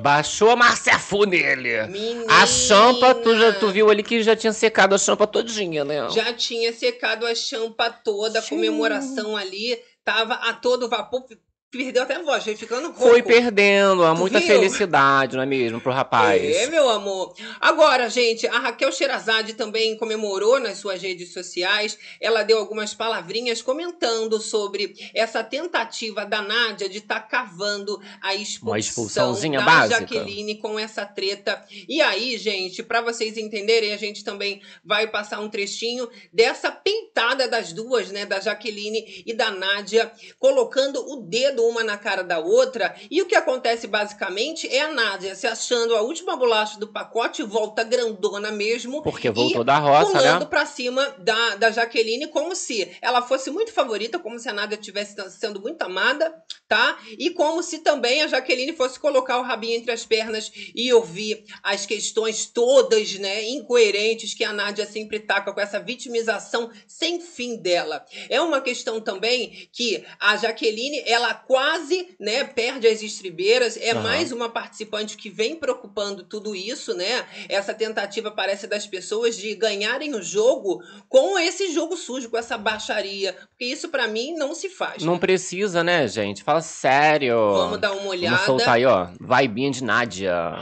Baixou a Marcefu nele. Menina. A champa, tu, já, tu viu ali que já tinha secado a champa todinha, né? Já tinha secado a champa toda, a comemoração ali tava a todo vapor. Perdeu até a voz, foi ficando rouco. Foi perdendo, há muita viu? felicidade, não é mesmo, pro rapaz. É, meu amor. Agora, gente, a Raquel Sherazade também comemorou nas suas redes sociais. Ela deu algumas palavrinhas comentando sobre essa tentativa da Nádia de estar cavando a expulsão Uma expulsãozinha da básica. Jaqueline com essa treta. E aí, gente, para vocês entenderem, a gente também vai passar um trechinho dessa pintada das duas, né, da Jaqueline e da Nádia, colocando o dedo uma na cara da outra. E o que acontece basicamente é a Nádia se achando a última bolacha do pacote, volta grandona mesmo. Porque voltou da roça, pulando né? pra cima da, da Jaqueline como se ela fosse muito favorita, como se a Nádia estivesse sendo muito amada, tá? E como se também a Jaqueline fosse colocar o rabinho entre as pernas e ouvir as questões todas, né, incoerentes que a Nádia sempre taca com essa vitimização sem fim dela. É uma questão também que a Jaqueline, ela quase, né, perde as estribeiras, é Aham. mais uma participante que vem preocupando tudo isso, né? Essa tentativa parece das pessoas de ganharem o jogo com esse jogo sujo, com essa baixaria, porque isso pra mim não se faz. Não precisa, né, gente? Fala sério. Vamos dar uma olhada. Vamos soltar aí, ó. Vibinha de Nádia.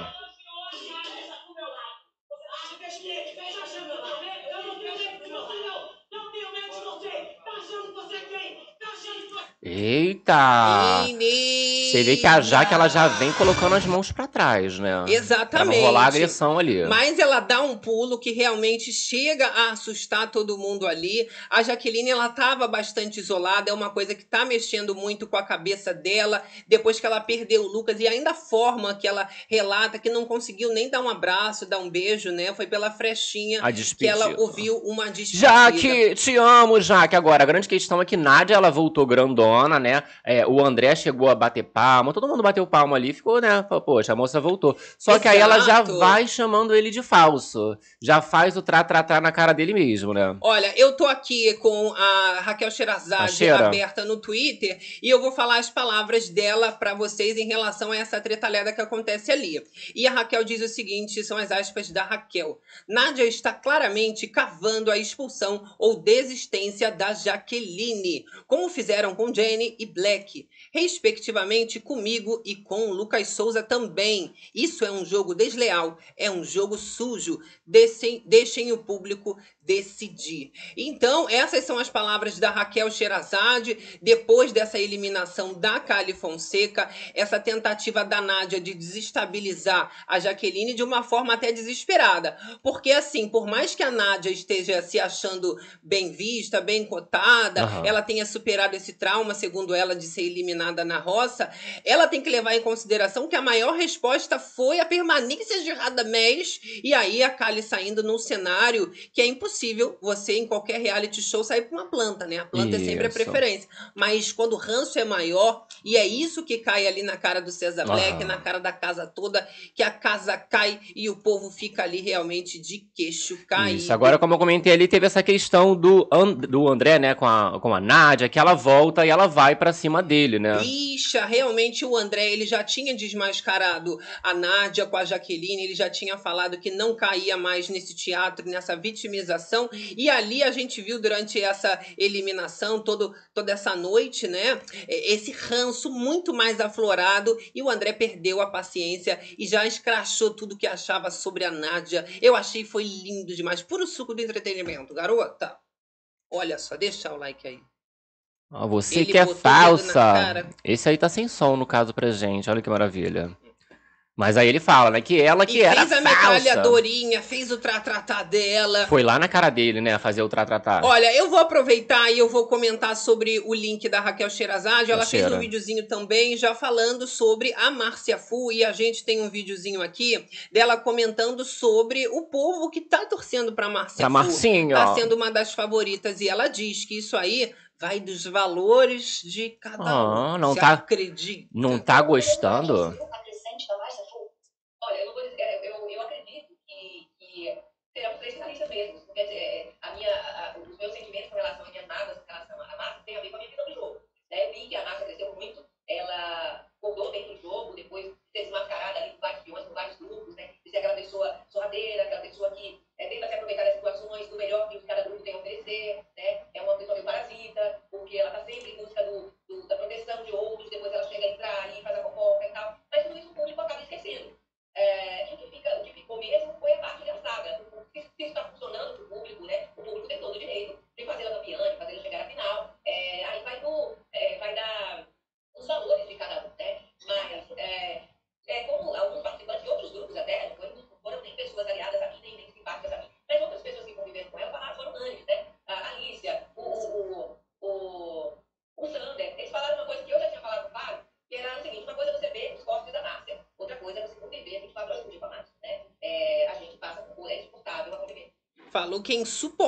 Eita! Menina! Você vê que a Jaque, ela já vem colocando as mãos pra trás, né? Pra Exatamente. não rolar agressão ali. Mas ela dá um pulo que realmente chega a assustar todo mundo ali. A Jaqueline, ela estava bastante isolada, é uma coisa que tá mexendo muito com a cabeça dela, depois que ela perdeu o Lucas, e ainda a forma que ela relata que não conseguiu nem dar um abraço, dar um beijo, né? Foi pela frechinha A que ela ouviu uma despedida. Jaque, te amo, Jaque. Agora, a grande questão é que Nádia, ela voltou grandona, né? É, o André chegou a bater palma, todo mundo bateu palma ali, ficou, né? Falou, Poxa, a moça voltou. Só que aí ela já Exato. vai chamando ele de falso. Já faz o tra-tra-tra na cara dele mesmo, né? Olha, eu tô aqui com a Raquel A Sheira. aberta no Twitter e eu vou falar as palavras dela pra vocês em relação a essa tretalhada que acontece ali. E a Raquel diz o seguinte, são as aspas da Raquel. Nádia está claramente cavando a expulsão ou desistência da Jaqueline, como fizeram com Jenny e Black, respectivamente comigo e com o Lucas Souza também. Isso é um jogo desleal, é um jogo sujo. Deixem, deixem o público decidir. Então, essas são as palavras da Raquel Sherazade depois dessa eliminação da Kali Fonseca, essa tentativa da Nádia de desestabilizar a Jaqueline de uma forma até desesperada. Porque, assim, por mais que a Nádia esteja se achando bem vista, bem cotada, Aham. ela tenha superado esse trauma, segundo ela, de ser eliminada na roça, ela tem que levar em consideração que a maior resposta foi a permanência de Radamés e aí a Kali saindo num cenário que é impossível você, em qualquer reality show, sair com uma planta, né? A planta é sempre a Isso. preferência. Mas quando o ranço é maior, e é isso que cai ali na cara do César Black, Aham. na cara da casa toda, que a casa cai e o povo fica ali realmente de queixo caído. Isso, agora como eu comentei ali, teve essa questão do, And- do André, né, com a, com a Nádia, que ela volta e ela vai pra cima dele, né? Bicha, realmente o André, ele já tinha desmascarado a Nádia com a Jaqueline, ele já tinha falado que não caía mais nesse teatro, nessa vitimização, e ali a gente viu durante essa eliminação, todo, toda essa noite, né, é, esse ranço muito mais aflorado, e o André perdeu a paciência e já escrachou tudo que achava sobre a Nádia. Eu achei foi lindo demais, puro suco do entretenimento, garota. Olha só, deixa o like aí. Ó, você Ele que é falsa. Esse aí tá sem som, no caso, pra gente. Olha que maravilha. Mas aí ele fala, né, que ela que e era fez a metralhadorinha, fez o tratratá dela. Foi lá na cara dele, né, fazer o tratratá. Olha, eu vou aproveitar e eu vou comentar sobre o link da Raquel Sherazade. Ela fez um videozinho também já falando sobre a Márcia Fu e a gente tem um videozinho aqui dela comentando sobre o povo que tá torcendo pra Márcia Pra Fu. Marcinho, Tá sendo uma das favoritas e ela diz que isso aí vai dos valores de cada um. Ah, não Você tá- acredita? Não tá gostando? Que é insuportável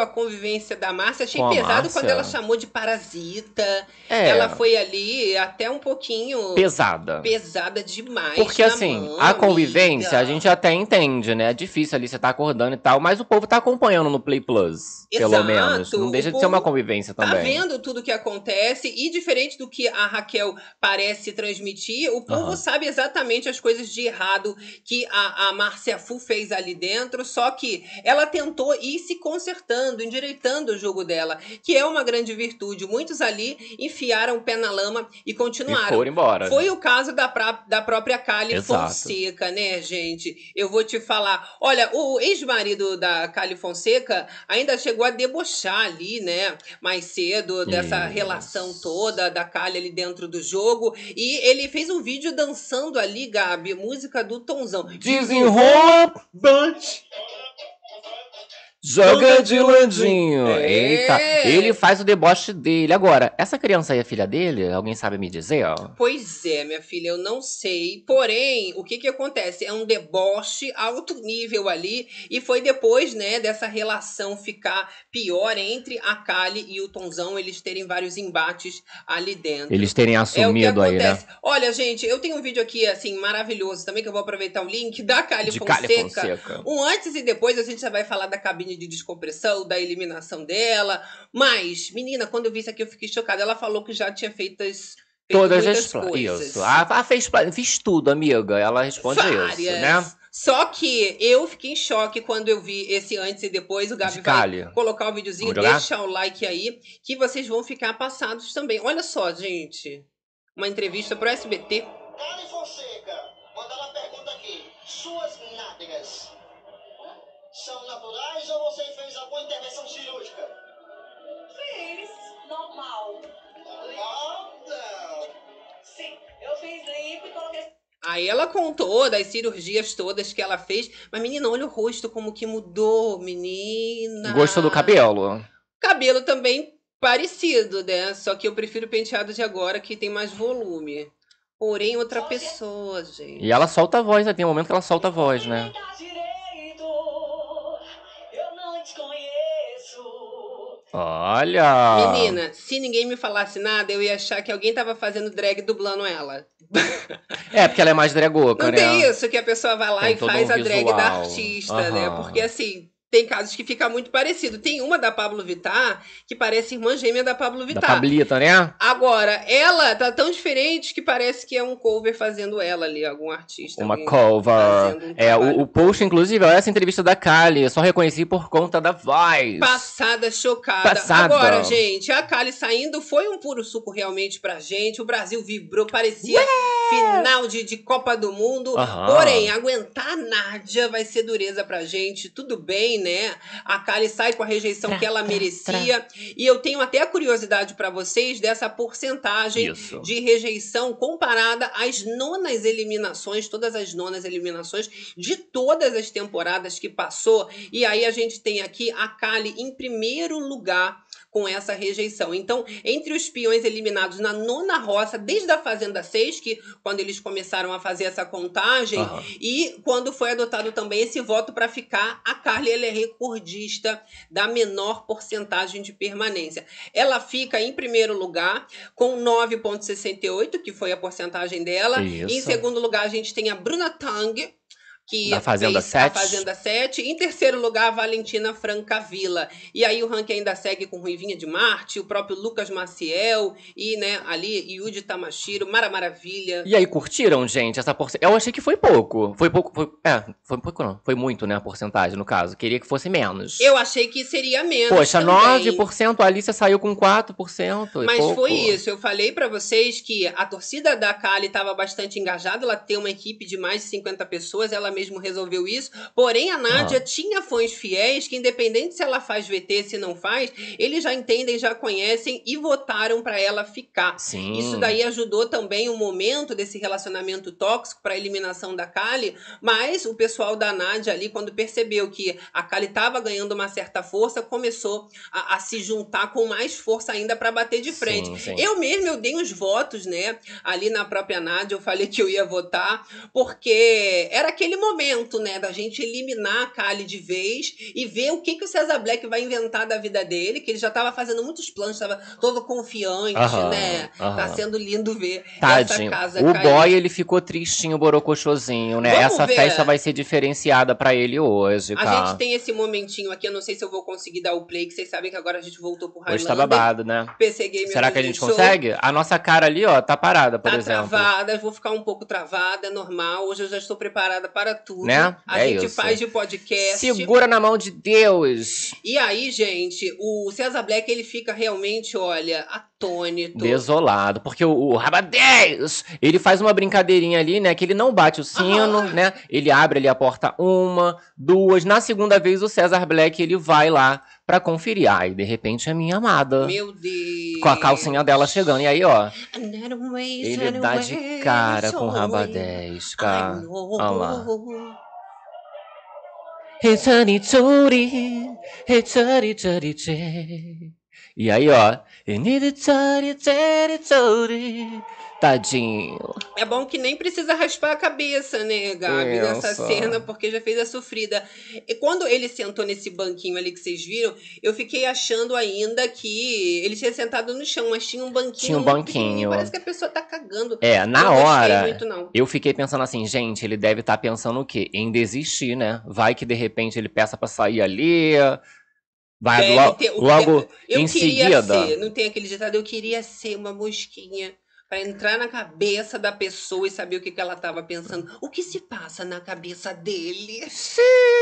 a convivência da Márcia. Achei pesado Márcia? quando ela chamou de parasita. É, Ela foi ali até um pouquinho pesada. pesada demais. Porque assim, mão, a convivência amiga. a gente até entende, né? É difícil ali você tá acordando e tal, mas o povo tá acompanhando no Play Plus, pelo Exato, menos. Não deixa o de ser uma convivência Tá também. vendo tudo que acontece e diferente do que a Raquel parece transmitir, o povo Aham. sabe exatamente as coisas de errado que a, a Márcia Fu fez ali dentro, só que ela tentou ir se consertando, endireitando o jogo dela, que é uma grande virtude. Muitos ali enfiaram o pé na lama e E continuaram. foram embora. Foi o caso da, pra- da própria Kali Exato. Fonseca, né, gente? Eu vou te falar. Olha, o ex-marido da Kali Fonseca ainda chegou a debochar ali, né, mais cedo, dessa Isso. relação toda da Kali ali dentro do jogo. E ele fez um vídeo dançando ali, Gabi, música do Tonzão. Desenrola, Bunch. Joga de ladinho. É. Eita, ele faz o deboche dele. Agora, essa criança aí é filha dele? Alguém sabe me dizer, ó? Pois é, minha filha, eu não sei. Porém, o que que acontece? É um deboche alto nível ali e foi depois, né, dessa relação ficar pior entre a Kali e o Tonzão, eles terem vários embates ali dentro. Eles terem É assumido aí, né? Olha, gente, eu tenho um vídeo aqui, assim, maravilhoso também, que eu vou aproveitar o link da Kali De Fonseca. Cali Fonseca. Um antes e depois, a gente já vai falar da cabine de descompressão, da eliminação dela. Mas, menina, quando eu vi isso aqui, eu fiquei chocada. Ela falou que já tinha feito, as, feito Todas as coisas. Isso. Ah, ah, fez, fiz tudo, amiga. Ela responde Várias. isso, né? Só que eu fiquei em choque quando eu vi esse antes e depois. O Gabi De vai colocar o videozinho, Vamos jogar? deixa o like aí, que vocês vão ficar passados também. Olha só, gente. Uma entrevista pro SBT. São naturais ou você fez alguma intervenção cirúrgica? Fiz, normal. Normal, não. Sim, eu fiz limpo e coloquei Aí ela contou das cirurgias todas que ela fez. Mas, menina, olha o rosto como que mudou, menina. Gostou do cabelo? Cabelo também parecido, né? Só que eu prefiro o penteado de agora, que tem mais volume. Porém, outra pessoa, gente. E ela solta a voz, né? Tem um momento que ela solta a voz, né? Direito, Olha! Menina, se ninguém me falasse nada, eu ia achar que alguém tava fazendo drag dublando ela. É, porque ela é mais dragoca, Não né? tem isso que a pessoa vai lá Tem e faz um a drag da artista, né? Aham. Porque assim, tem casos que fica muito parecido. Tem uma da Pablo Vittar que parece irmã gêmea da Pablo Da Vittar. Pablita, né? Agora, ela tá tão diferente que parece que é um cover fazendo ela ali, algum artista. Uma alguém cover. um É, o, o post, inclusive, essa entrevista da Kali. Eu só reconheci por conta da voz. Passada, chocada. Passada. Agora, gente, a Kali saindo foi um puro suco realmente pra gente. O Brasil vibrou, parecia final de, de Copa do Mundo. Aham. Porém, aguentar a Nádia vai ser dureza pra gente. Tudo bem, né? A Kali sai com a rejeição Tra, que ela tra, merecia. E eu tenho até a curiosidade pra vocês dessa porcentagem Isso. de rejeição comparada às nonas eliminações, todas as nonas eliminações de todas as temporadas que passou. E aí a gente tem aqui a Kali em primeiro lugar com essa rejeição. Então, entre os peões eliminados na nona roça, desde a Fazenda 6, que quando eles começaram a fazer essa contagem, Aham. e quando foi adotado também esse voto para ficar, a Carly ela é recordista da menor porcentagem de permanência. Ela fica em primeiro lugar com 9,68, que foi a porcentagem dela. Isso. Em segundo lugar, a gente tem a Bruna Tang. Que Da Fazenda fez a 7. Fazenda 7. Em terceiro lugar, a Valentina Francavilla. E aí o ranking ainda segue com Ruivinha de Marte, o próprio Lucas Maciel e, né, ali, Yudi Tamashiro, Mara Maravilha. E aí, curtiram, gente, essa porcentagem? Eu achei que foi pouco. Foi pouco, foi... É, foi pouco não. Foi muito, né, a porcentagem, no caso. Queria que fosse menos. Eu achei que seria menos. Poxa, também. 9%, a Alicia saiu com 4%. é Mas pouco. foi isso, eu falei pra vocês que a torcida da Kali estava bastante engajada, ela tem uma equipe de mais de 50 pessoas, ela mesmo resolveu isso. Porém, a Nádia tinha fãs fiéis que, independente se ela faz VT, se não faz, eles já entendem, já conhecem e votaram pra ela ficar. Sim. Isso daí ajudou também o momento desse relacionamento tóxico para a eliminação da Kali, mas o pessoal da Nádia ali, quando percebeu que a Kali estava ganhando uma certa força, começou a, a se juntar com mais força ainda para bater de frente. Sim, sim. Eu mesmo, eu dei uns votos, né? Ali na própria Nádia, eu falei que eu ia votar, porque era aquele momento, né? Da gente eliminar a Kali de vez e ver o que, que o César Black vai inventar da vida dele, que ele já estava fazendo muitos planos, estava todo confiante, Aham, né? Tá aham. sendo lindo ver Tadinho. essa casa O cair. boy, ele ficou tristinho, borocochosinho, né? Vamos Essa ver. festa vai ser diferenciada pra ele hoje, A tá? gente tem esse momentinho aqui, eu não sei se eu vou conseguir dar o play, que vocês sabem que agora a gente voltou pro Hoje tá Highlander. babado, né? PC Gamer Será que a gente Show. consegue? A nossa cara ali, ó, tá parada, por Tá exemplo. travada, vou ficar um pouco travada, é normal. Hoje eu já estou preparada para tudo. Né? A É gente isso. faz de podcast. Segura na mão de Deus. E aí, gente, o César Black, ele fica realmente, olha, atônito. Desolado, porque o, o Rabadez, ele faz uma brincadeirinha ali, né? Que ele não bate o sino, Aham. né? Ele abre ali a porta uma, duas. Na segunda vez, o César Black, ele vai lá pra conferir. Ai, de repente, é minha amada. Meu Deus. Com a calcinha dela chegando. E aí, ó, ele dá de cara com o. Olha lá. E aí, ó. Tadinho. É bom que nem precisa raspar a cabeça, né, Gabi, É, nessa cena, porque já fez a sofrida. E quando ele sentou nesse banquinho ali que vocês viram, eu fiquei achando ainda que ele tinha sentado no chão, mas tinha um banquinho. Tinha um banquinho. Parece que a pessoa tá cagando. É, na gostei hora. muito. Eu fiquei pensando assim, gente, ele deve estar pensando o quê? Em desistir, né? Vai que de repente ele peça pra sair ali. Vai Deve lo- ter- logo Eu em queria seguida. ser, não tem aquele ditado, eu queria ser uma mosquinha pra entrar na cabeça da pessoa e saber o que, que ela tava pensando. O que se passa na cabeça dele?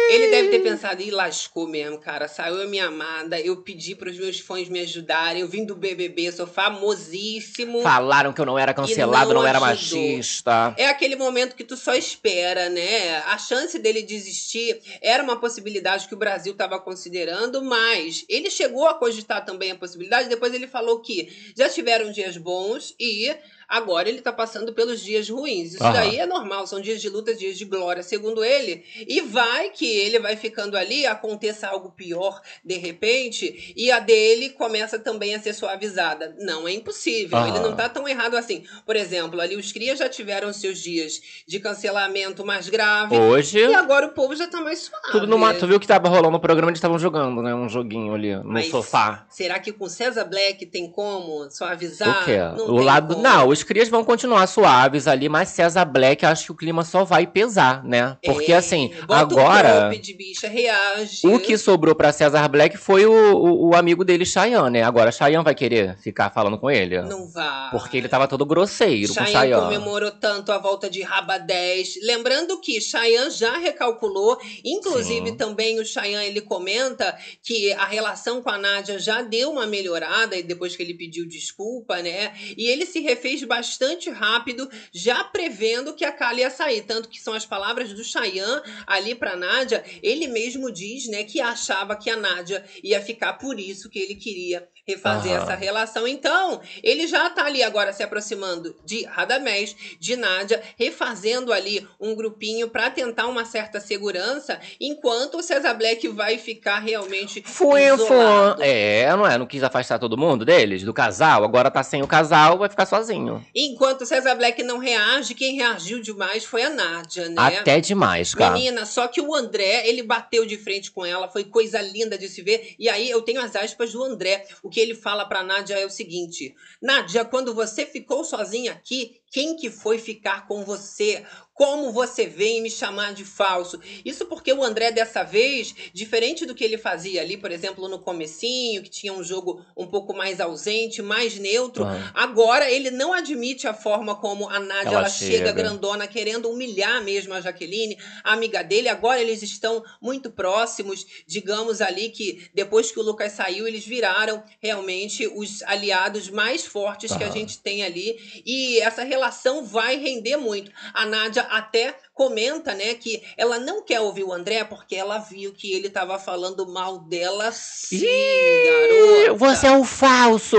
Ele deve ter pensado, e lascou mesmo, cara. Saiu a minha amada, eu pedi pros meus fãs me ajudarem, eu vim do BBB, sou famosíssimo. Falaram que eu não era cancelado, não não, era machista. É aquele momento que tu só espera, né? A chance dele desistir era uma possibilidade que o Brasil estava considerando, mas ele chegou a cogitar também a possibilidade. Depois ele falou que já tiveram dias bons e agora ele tá passando pelos dias ruins. Isso Aham. daí é normal, são dias de luta, dias de glória, segundo ele. E vai que ele vai ficando ali, aconteça algo pior de repente, e a dele começa também a ser suavizada. Não é impossível, Aham. ele não tá tão errado assim. Por exemplo, ali os crias já tiveram seus dias de cancelamento mais grave. Hoje, E agora o povo já tá mais suave. tudo numa. Tu viu que tava rolando no programa, eles estavam jogando, né? Um joguinho ali no Mas sofá. Será que com César Black tem como suavizar? O quê? Não o lado. como. Não, os crias vão continuar suaves ali, mas César Black, acho que o clima só vai pesar, né? Porque É, assim, agora. O de bicha reage. O que sobrou pra César Black foi o, o, o amigo dele, Cheyenne, né? Agora, Cheyenne vai querer ficar falando com ele? Não vai. Porque ele tava todo grosseiro com Chayanne Cheyenne. comemorou tanto a volta de Raba 10. Lembrando que Chayanne já recalculou. Inclusive, Sim. também o Chayanne ele comenta que a relação com a Nádia já deu uma melhorada e depois que ele pediu desculpa, né? E ele se refez bastante rápido, já prevendo que a Kali ia sair. Tanto que são as palavras do Chayanne ali pra Nádia. Ele mesmo diz, né, que achava que a Nádia ia ficar por isso que ele queria refazer Aham. essa relação. Então, ele já tá ali agora se aproximando de Radamés, de Nádia, refazendo ali um grupinho pra tentar uma certa segurança, enquanto o César Black vai ficar realmente Foi, isolado. foi. É, não é? Não quis afastar todo mundo deles, do casal. Agora tá sem o casal, vai ficar sozinho. Enquanto o César Black não reage, quem reagiu demais foi a Nádia, né? Até demais, cara. Menina, só que o André, ele bateu de frente com ela, foi coisa linda de se ver. E aí eu tenho as aspas do André. O que ele fala pra Nádia é o seguinte: Nádia, quando você ficou sozinha aqui, quem que foi ficar com você? Como você vem me chamar de falso? Isso porque o André, dessa vez, diferente do que ele fazia ali, por exemplo, no comecinho, que tinha um jogo um pouco mais ausente, mais neutro, Ah. Agora ele não admite a forma como a Nádia Ela ela chega. chega. grandona, querendo humilhar mesmo a Jaqueline, a amiga dele. Agora eles estão muito próximos, digamos ali que depois que o Lucas saiu, eles viraram realmente os aliados mais fortes que a Aham. gente tem ali. E essa relação vai render muito. A Nádia até comenta, né, que ela não quer ouvir o André porque ela viu que ele estava falando mal dela sim, Ih, garota. Você é um falso!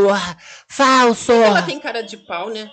Falso! Ela tem cara de pau, né?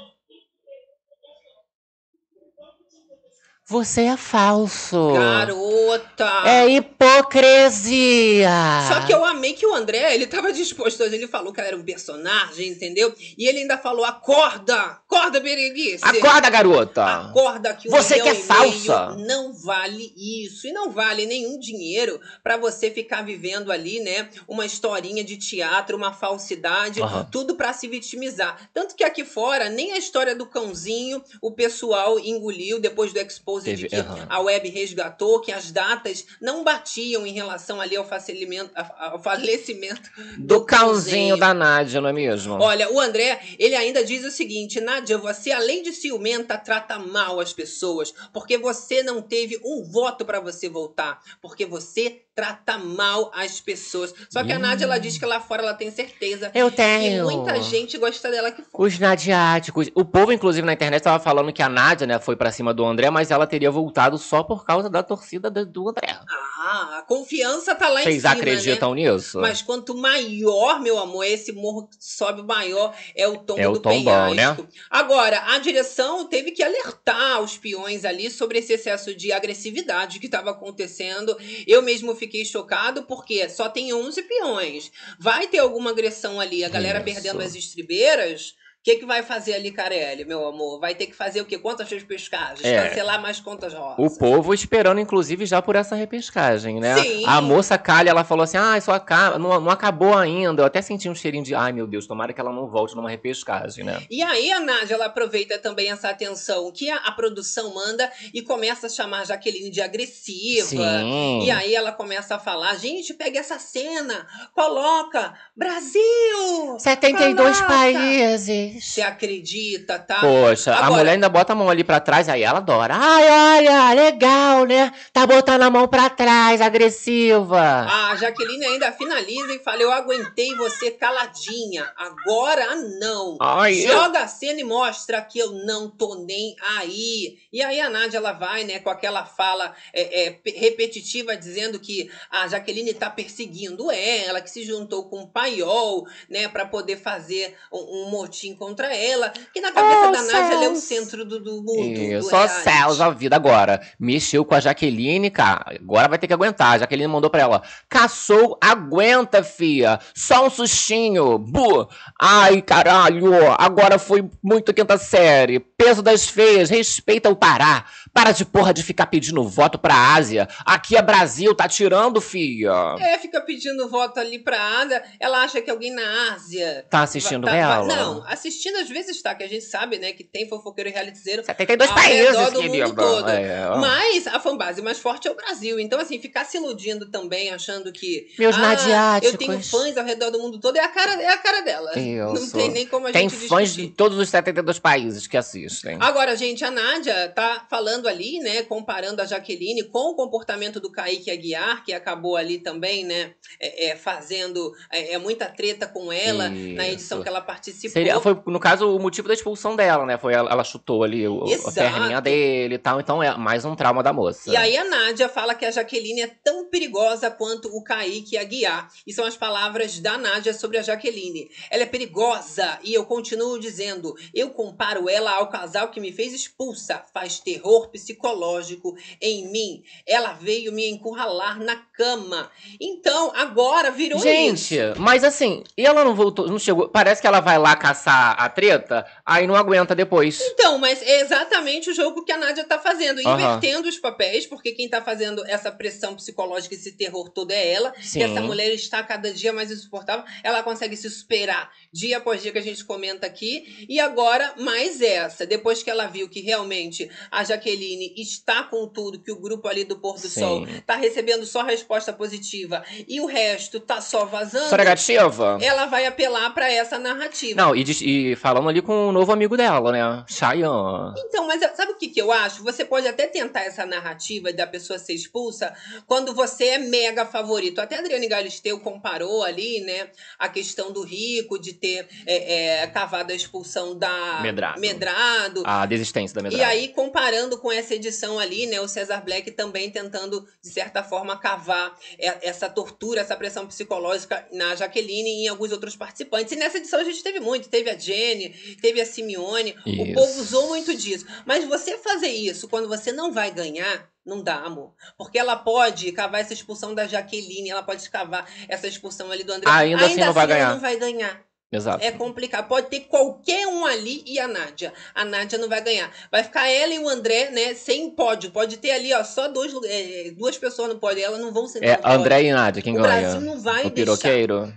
Você é falso! Garota! É hipocrisia! Só que eu amei que o André, ele tava disposto, ele falou que ela era um personagem, entendeu? E ele ainda falou, acorda! Acorda, Berenice! Acorda, garota! Acorda que um Você que é falsa. não vale isso. E não vale nenhum dinheiro pra você ficar vivendo ali, né? Uma historinha de teatro, uma falsidade, Aham. tudo pra se vitimizar. Tanto que aqui fora, nem a história do cãozinho o pessoal engoliu depois do expose de Teve- que aham. a web resgatou, que as datas não batiam em relação ali ao falecimento, ao falecimento Do cãozinho da Nádia, não é mesmo? Olha, o André, ele ainda diz o seguinte: Nádia, você além de ciumenta, trata mal as pessoas, porque você não teve um voto pra você voltar, porque você trata mal as pessoas. Só que a Hum. Nádia, ela diz que lá fora ela tem certeza Eu que tenho. muita gente gosta dela aqui fora. Os nadiáticos. O povo, inclusive, na internet tava falando que a Nádia, né, foi pra cima do André, mas ela teria voltado só por causa da torcida do, do André. Ah, a confiança tá lá em Vocês cima, né? acreditam nisso? Mas quanto maior, meu amor, esse morro que sobe maior é o tombo É o do tombão, penhasco. Agora, a direção teve que alertar os peões ali sobre esse excesso de agressividade que estava acontecendo. Eu mesmo fiquei chocado porque só tem 11 peões. Vai ter alguma agressão ali, a galera Isso. perdendo as estribeiras? O que, que vai fazer ali, Carelli, meu amor? Vai ter que fazer o quê? Quantas pescagens? É. Cancelar mais contas O rosas. povo esperando, inclusive, já por essa repescagem, né? Sim. A moça Kali, ela falou assim: ah, isso acaba, não, não acabou ainda. Eu até senti um cheirinho de, ai meu Deus, tomara que ela não volte numa repescagem, né? E aí a Nádia ela aproveita também essa atenção que a, a produção manda e começa a chamar a Jaqueline de agressiva. Sim. E aí ela começa a falar, gente, pega essa cena, coloca Brasil! 72 Caraca! países. Você acredita, tá? Poxa, a Agora- mulher ainda bota a mão ali pra trás, aí ela adora. Ai, olha, legal, né? Tá botando a mão pra trás, agressiva. A Jaqueline ainda finaliza e fala: Eu aguentei você caladinha, agora não. Ai, Joga a cena e mostra que eu não tô nem aí. E aí a Nádia ela vai, né, com aquela fala é, é, pe- repetitiva dizendo que a Jaqueline tá perseguindo ela, que se juntou com o Paiol, né, pra poder fazer um, um motim contra ela. Que na cabeça Oh, da Nádia ela é o centro do, do mundo. Ih, do só céus a vida agora. Mexeu com a Jaqueline, cara. Agora vai ter que aguentar. A Jaqueline mandou pra ela. Caçou, aguenta, fia. Só um sustinho. Bu. Ai, caralho. Agora foi muito quinta série. Peso das feias. Respeita o Pará. Para de porra de ficar pedindo voto pra Ásia. Aqui é Brasil, tá tirando, fia. É, fica pedindo voto ali pra Ásia. Ela acha que alguém na Ásia. Tá assistindo tá- ela? Não, assistindo às vezes tá, que a gente sabe, né, que tem fofoqueiro e realizeiro 72 ao países, do mundo querido. todo. É. Mas a fanbase mais forte é o Brasil. Então, assim, ficar se iludindo também, achando que. Meus ah, nadiáticos. Eu tenho fãs ao redor do mundo todo, é a cara, é a cara dela. Não Isso. tem nem como a Tem gente fãs de discutir. todos os 72 países que assistem. Agora, gente, a Nádia tá falando ali, né, comparando a Jaqueline com o comportamento do Kaique Aguiar, que acabou ali também, né, é, é, fazendo é, é, muita treta com ela na edição Isso. que ela participou. Seria, foi, no caso, o motivo da expulsão dela, né? Foi ela, ela chutou ali o, a perninha dele e tal. Então é mais um trauma da moça. E aí a Nádia fala que a Jaqueline é tão perigosa quanto o Kaique Aguiar. E são as palavras da Nádia sobre a Jaqueline. Ela é perigosa e eu continuo dizendo, eu comparo ela ao casal que me fez expulsa, faz terror psicológico em mim. Ela veio me encurralar na cama. Então, agora virou Gente, isso. mas assim, e ela não voltou, não chegou. Parece que ela vai lá caçar a treta, aí não aguenta depois. Então, mas é exatamente o jogo que a Nádia tá fazendo, Aham. invertendo os papéis, porque quem tá fazendo essa pressão psicológica, esse terror todo é ela. Sim. que essa mulher está cada dia mais insuportável. Ela consegue se superar dia após dia que a gente comenta aqui. E agora, mais essa. Depois que ela viu que realmente a Jaqueline está com tudo, que o grupo ali do Pôr do Sim. Sol tá recebendo só resposta positiva e o resto tá só vazando. Só negativa? Ela vai apelar para essa narrativa. Não, e, e falando ali com o novo amigo dela, né? Cheyenne. Então, mas sabe o que, que eu acho? Você pode até tentar essa narrativa da pessoa ser expulsa quando você é mega favorito. Até a Adriane Galisteu comparou ali, né, a questão do Rico de ter é, é, cavado a expulsão da Medrado. Medrado. A desistência da E Medrado. aí, comparando com essa edição ali, né, o Cesar Black também tentando, de certa forma, cavar essa tortura, essa pressão psicológica na Jaqueline e em alguns outros participantes. E nessa edição a gente teve muito. Teve a Jenny, teve a Simeone. O Isso. povo usou muito disso. Mas você fazer isso quando você não vai ganhar, não dá, amor. Porque ela pode cavar essa expulsão da Jaqueline, ela pode cavar essa expulsão ali do André. Ainda assim não vai ganhar. não vai ganhar. Exato. É complicado. Pode ter qualquer um ali e a Nádia. A Nádia não vai ganhar. Vai ficar ela e o André, né, sem pódio. Pode ter ali, ó, só dois, é, duas pessoas no pódio. Elas não vão ser É André e Nádia, quem O ganha? Brasil não vai o deixar. piroqueiro?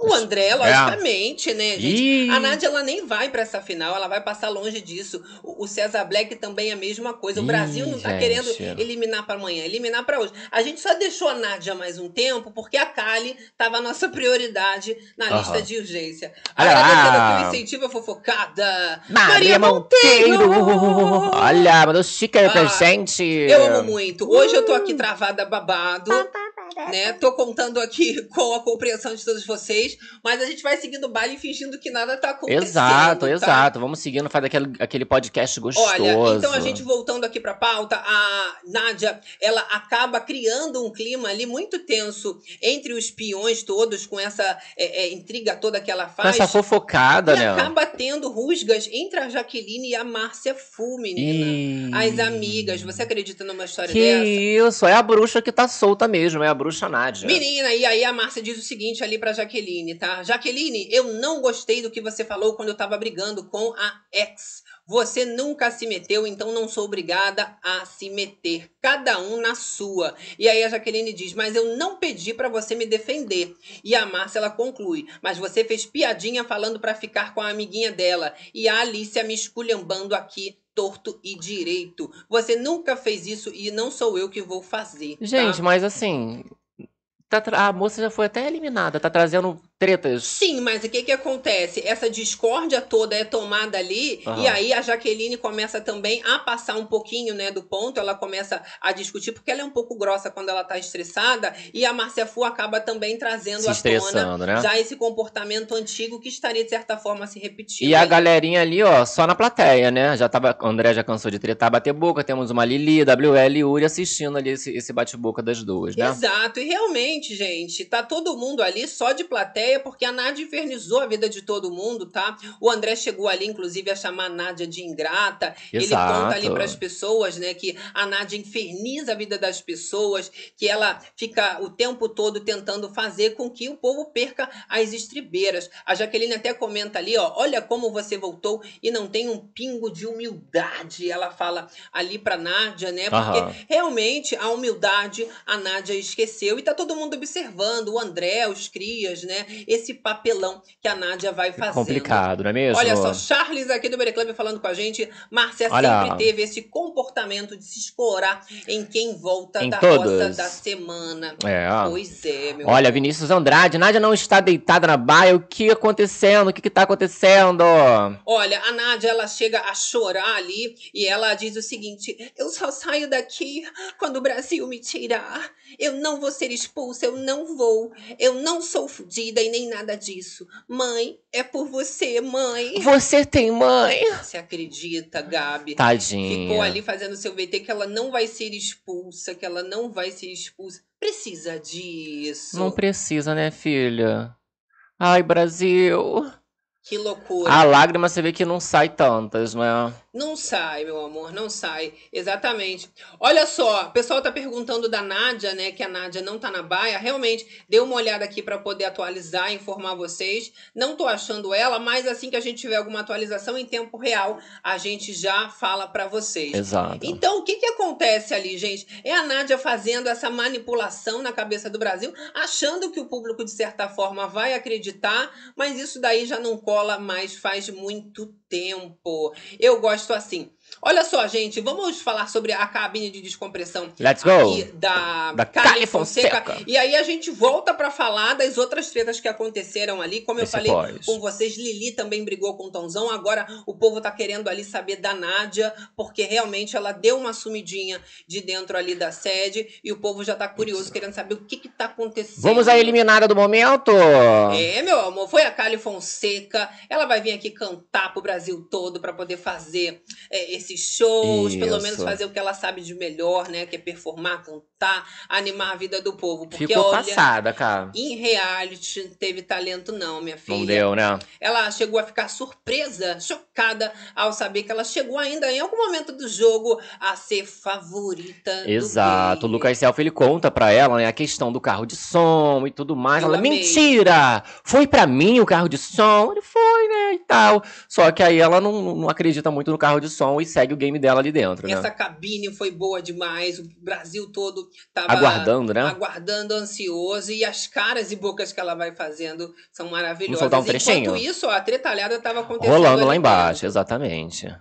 O André, logicamente, né, gente? Ih, A Nádia, ela nem vai pra essa final, ela vai passar longe disso. O o César Black também é a mesma coisa. O Ih, Brasil não tá gente. querendo eliminar pra amanhã, eliminar pra hoje. A gente só deixou a Nádia mais um tempo porque a Kali tava a nossa prioridade na lista de urgência. Olha lá. Agradecendo aqui o incentivo a fofocada. Maria Monteiro! Olha, mandou sticker Ah, pra gente. Eu amo muito. Hoje eu tô aqui travada babado. Né? Tô contando aqui com a compreensão de todos vocês, mas a gente vai seguindo o baile e fingindo que nada tá acontecendo. Exato, tá? exato. Vamos seguindo, faz aquele, aquele podcast gostoso. Olha, então a gente voltando aqui pra pauta, a Nádia, ela acaba criando um clima ali muito tenso entre os peões todos, com essa é, é, intriga toda que ela Com faz. essa fofocada, e né? acaba tendo rusgas entre a Jaqueline e a Márcia Fu, menina. Ih. As amigas. Você acredita numa história Que dessa? isso, é a bruxa que tá solta mesmo, é a bruxa Nádia. Menina, e aí a Márcia diz o seguinte ali pra Jaqueline, tá? Jaqueline, eu não gostei do que você falou quando eu tava brigando com a ex. Você nunca se meteu, então não sou obrigada a se meter. Cada um na sua. E aí a Jaqueline diz: Mas eu não pedi pra você me defender. E a Márcia ela conclui: Mas você fez piadinha falando pra ficar com a amiguinha dela. E a Alicia me esculhambando aqui. Torto e direito. Você nunca fez isso e não sou eu que vou fazer. tá? Gente, mas assim. tá a moça já foi até eliminada, tá trazendo tretas. Sim, mas o que que acontece? Essa discórdia toda é tomada ali Aham. e aí a Jaqueline começa também a passar um pouquinho, né, do ponto, ela começa a discutir porque ela é um pouco grossa quando ela tá estressada e a Márcia Fu acaba também trazendo Se à tona né? já esse comportamento antigo que estaria de certa forma se repetindo. E a galerinha ali, ó, só na plateia, né? Já tava. O André já cansou de tretar, bater boca. Temos uma Lili, WL e Uri assistindo ali esse, esse bate-boca das duas, né? Exato, e realmente, gente, tá todo mundo ali só de plateia, porque a Nádia infernizou a vida de todo mundo, tá? O André chegou ali, inclusive, a chamar a Nádia de ingrata. Ele Exato. conta ali para as pessoas, né, que a Nádia inferniza a vida das pessoas, que ela fica o tempo todo tentando fazer com que o povo perca as estribeiras. A Jaqueline até comenta ali, ó, olha como você voltou e não tem um pingo de humildade. Ela fala ali pra Nádia, né? Porque Aham. realmente a humildade a Nádia esqueceu e tá todo mundo observando, o André, os crias, né? Esse papelão que a Nádia vai fazendo. Complicado, não é mesmo? Olha só, Charles aqui do Bere Club falando com a gente. Márcia Olha. sempre teve esse comportamento de se escorar em quem volta Em da todos. roça da semana. É. Pois é, meu Olha, amor. Vinícius Andrade, Nádia não está deitada na baia. O que acontecendo? O que que tá acontecendo? Olha, a Nádia, ela chega a chorar ali e ela diz o seguinte: Eu só saio daqui quando o Brasil me tirar. Eu não vou ser expulsa, eu não vou. Eu não sou fodida nem nada disso. Mãe, é por você, mãe. Você tem mãe? Você acredita, Gabi? Tadinha. Ficou ali fazendo seu VT que ela não vai ser expulsa, que ela não vai ser expulsa. Precisa disso. Não precisa, né, filha? Ai, Brasil. Que loucura. A lágrima você vê que não sai tantas, né? Não sai, meu amor, não sai. Exatamente. Olha só, o pessoal tá perguntando da Nádia, né? Que a Nádia não tá na baia. Realmente, dei uma olhada aqui para poder atualizar e informar vocês. Não tô achando ela, mas assim que a gente tiver alguma atualização em tempo real, a gente já fala para vocês. Exato. Então, o que, que acontece ali, gente? É a Nádia fazendo essa manipulação na cabeça do Brasil, achando que o público, de certa forma, vai acreditar, mas isso daí já não cola mais faz muito tempo. Eu gosto assim. Olha só, gente, vamos falar sobre a cabine de descompressão Let's go. da, Da Kali Fonseca. Fonseca. E aí a gente volta pra falar das outras tretas que aconteceram ali. Como eu Esse falei pós. com vocês, Lili também brigou com o Tonzão. Agora o povo tá querendo ali saber da Nádia, porque realmente ela deu uma sumidinha de dentro ali da sede e o povo já tá curioso, querendo saber o que que tá acontecendo. Vamos à eliminada do momento? É, meu amor, foi a Kali Fonseca. Ela vai vir aqui cantar pro Brasil todo pra poder fazer é, esses shows, pelo Isso. menos fazer o que ela sabe de melhor, né? Que é performar, cantar, animar a vida do povo. Porque Ficou olha, passada, cara. em reality não teve talento não, minha filha. Não deu, né? Ela chegou a ficar surpresa, chocada ao saber que ela chegou ainda em algum momento do jogo a ser favorita. do Exato. O. Lucas Self, ele conta pra ela, né, a questão do carro de som e tudo mais. Ela, mentira! Foi pra mim o carro de som? Ele foi, né, e tal. Só que aí ela não, não acredita muito no carro de som e segue o game dela ali dentro, né? Essa cabine foi boa demais, o Brasil todo tava Aguardando, né? aguardando, ansioso, e as caras e bocas que ela vai fazendo são maravilhosas. soltar um trechinho? Enquanto isso, ó, a tretalhada tava acontecendo Rolando lá embaixo, dentro. exatamente.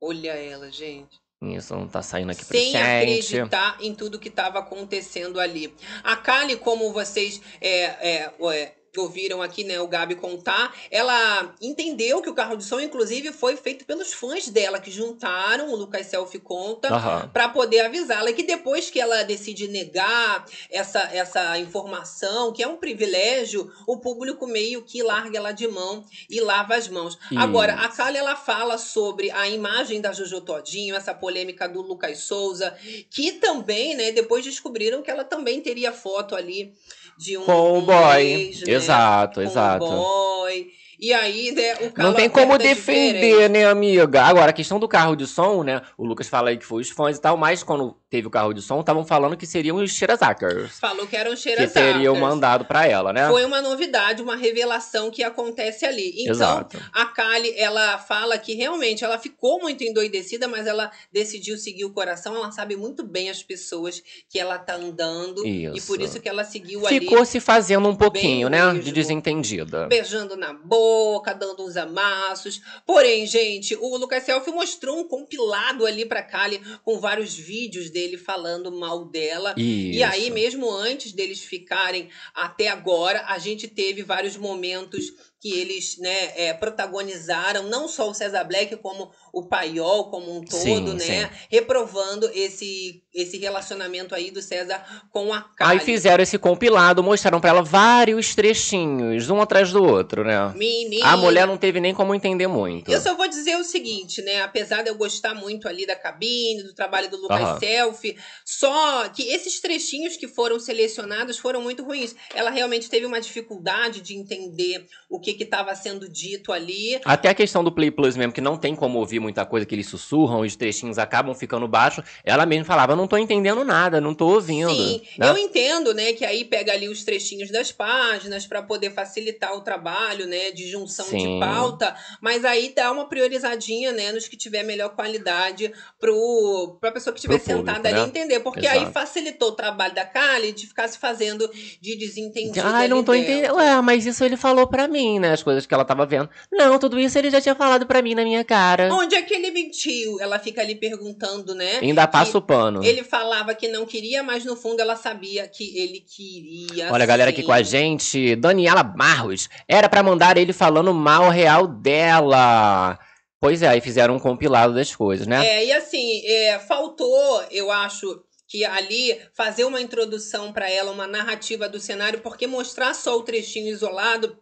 Olha ela, gente. Isso não tá saindo aqui pra sem gente. acreditar em tudo que estava acontecendo ali. A Kali, como vocês é, é, é, ouviram aqui, né, o Gabi contar, ela entendeu que o carro de som, inclusive, foi feito pelos fãs dela, que juntaram, o Lucas Selfie conta, para poder avisá-la. E que depois que ela decide negar essa, essa informação, que é um privilégio, o público meio que larga ela de mão e lava as mãos. Agora, a Kali, ela fala sobre a imagem da Jojo Todinho, essa polêmica do Lucas Souza, que também, né, depois descobriram que ela também teria foto ali de um, Com o boy. né, Exato, com exato. o boy. E aí, né, o Não calo tem como defender, diferente. né, amiga? Agora, a questão do carro de som, né? O Lucas fala aí que foi os fãs e tal, mas quando teve o carro de som, estavam falando que seriam os Shirazakers. Falou que eram Que cheiras teriam mandado pra ela, né? Foi uma novidade, uma revelação que acontece ali. Então, Exato. a Kali, ela fala que realmente ela ficou muito endoidecida, mas ela decidiu seguir o coração. Ela sabe muito bem as pessoas que ela tá andando. E Isso. por isso que ela seguiu Ficou ali, se fazendo um pouquinho, né? De desentendida. beijando na boca, dando uns amassos. Porém, gente, o Lucas Selfie mostrou um compilado ali pra Kali com vários vídeos dele falando mal dela. E aí, Isso. mesmo antes deles ficarem até agora, a gente teve vários momentos que eles né, é, protagonizaram, não só o César Black, como o Paiol como um todo, Sim, né? Reprovando esse, esse relacionamento aí do César com a Kali. Aí fizeram esse compilado, mostraram pra ela vários trechinhos, um atrás do outro, né? Menina. A mulher não teve nem como entender muito. Eu só vou dizer o seguinte, né? Apesar de eu gostar muito ali da cabine, do trabalho do Lucas Aham. Selfie, só que esses trechinhos que foram selecionados foram muito ruins. Ela realmente teve uma dificuldade de entender o que que estava sendo dito ali. Até a questão do Play Plus mesmo, que não tem como ouvir muita coisa que eles sussurram, os trechinhos acabam ficando baixos. Ela mesma falava, não tô entendendo nada, não tô ouvindo. Sim, né? eu entendo, né, que aí pega ali os trechinhos das páginas para poder facilitar o trabalho, né, de junção Sim. de pauta, mas aí dá uma priorizadinha, né, nos que tiver melhor qualidade pro pra pessoa que estiver Pro público, sentada ali né? entender, porque Exato. aí facilitou o trabalho da Kali de ficar se fazendo de desentendida Ai, não tô entendendo. Ué, mas isso ele falou pra mim, né? As coisas que ela tava vendo. Não, tudo isso ele já tinha falado pra mim na minha cara. Onde é que ele mentiu? Ela fica ali perguntando, né? Ainda passa o pano. Ele falava que não queria, mas no fundo ela sabia que ele queria. Olha a galera aqui com a gente. Daniela Barros. Era pra mandar ele falando mal real dela. Pois é, aí fizeram um compilado das coisas, né? É, e assim, é, faltou, eu acho, que ali fazer uma introdução para ela, uma narrativa do cenário, porque mostrar só o trechinho isolado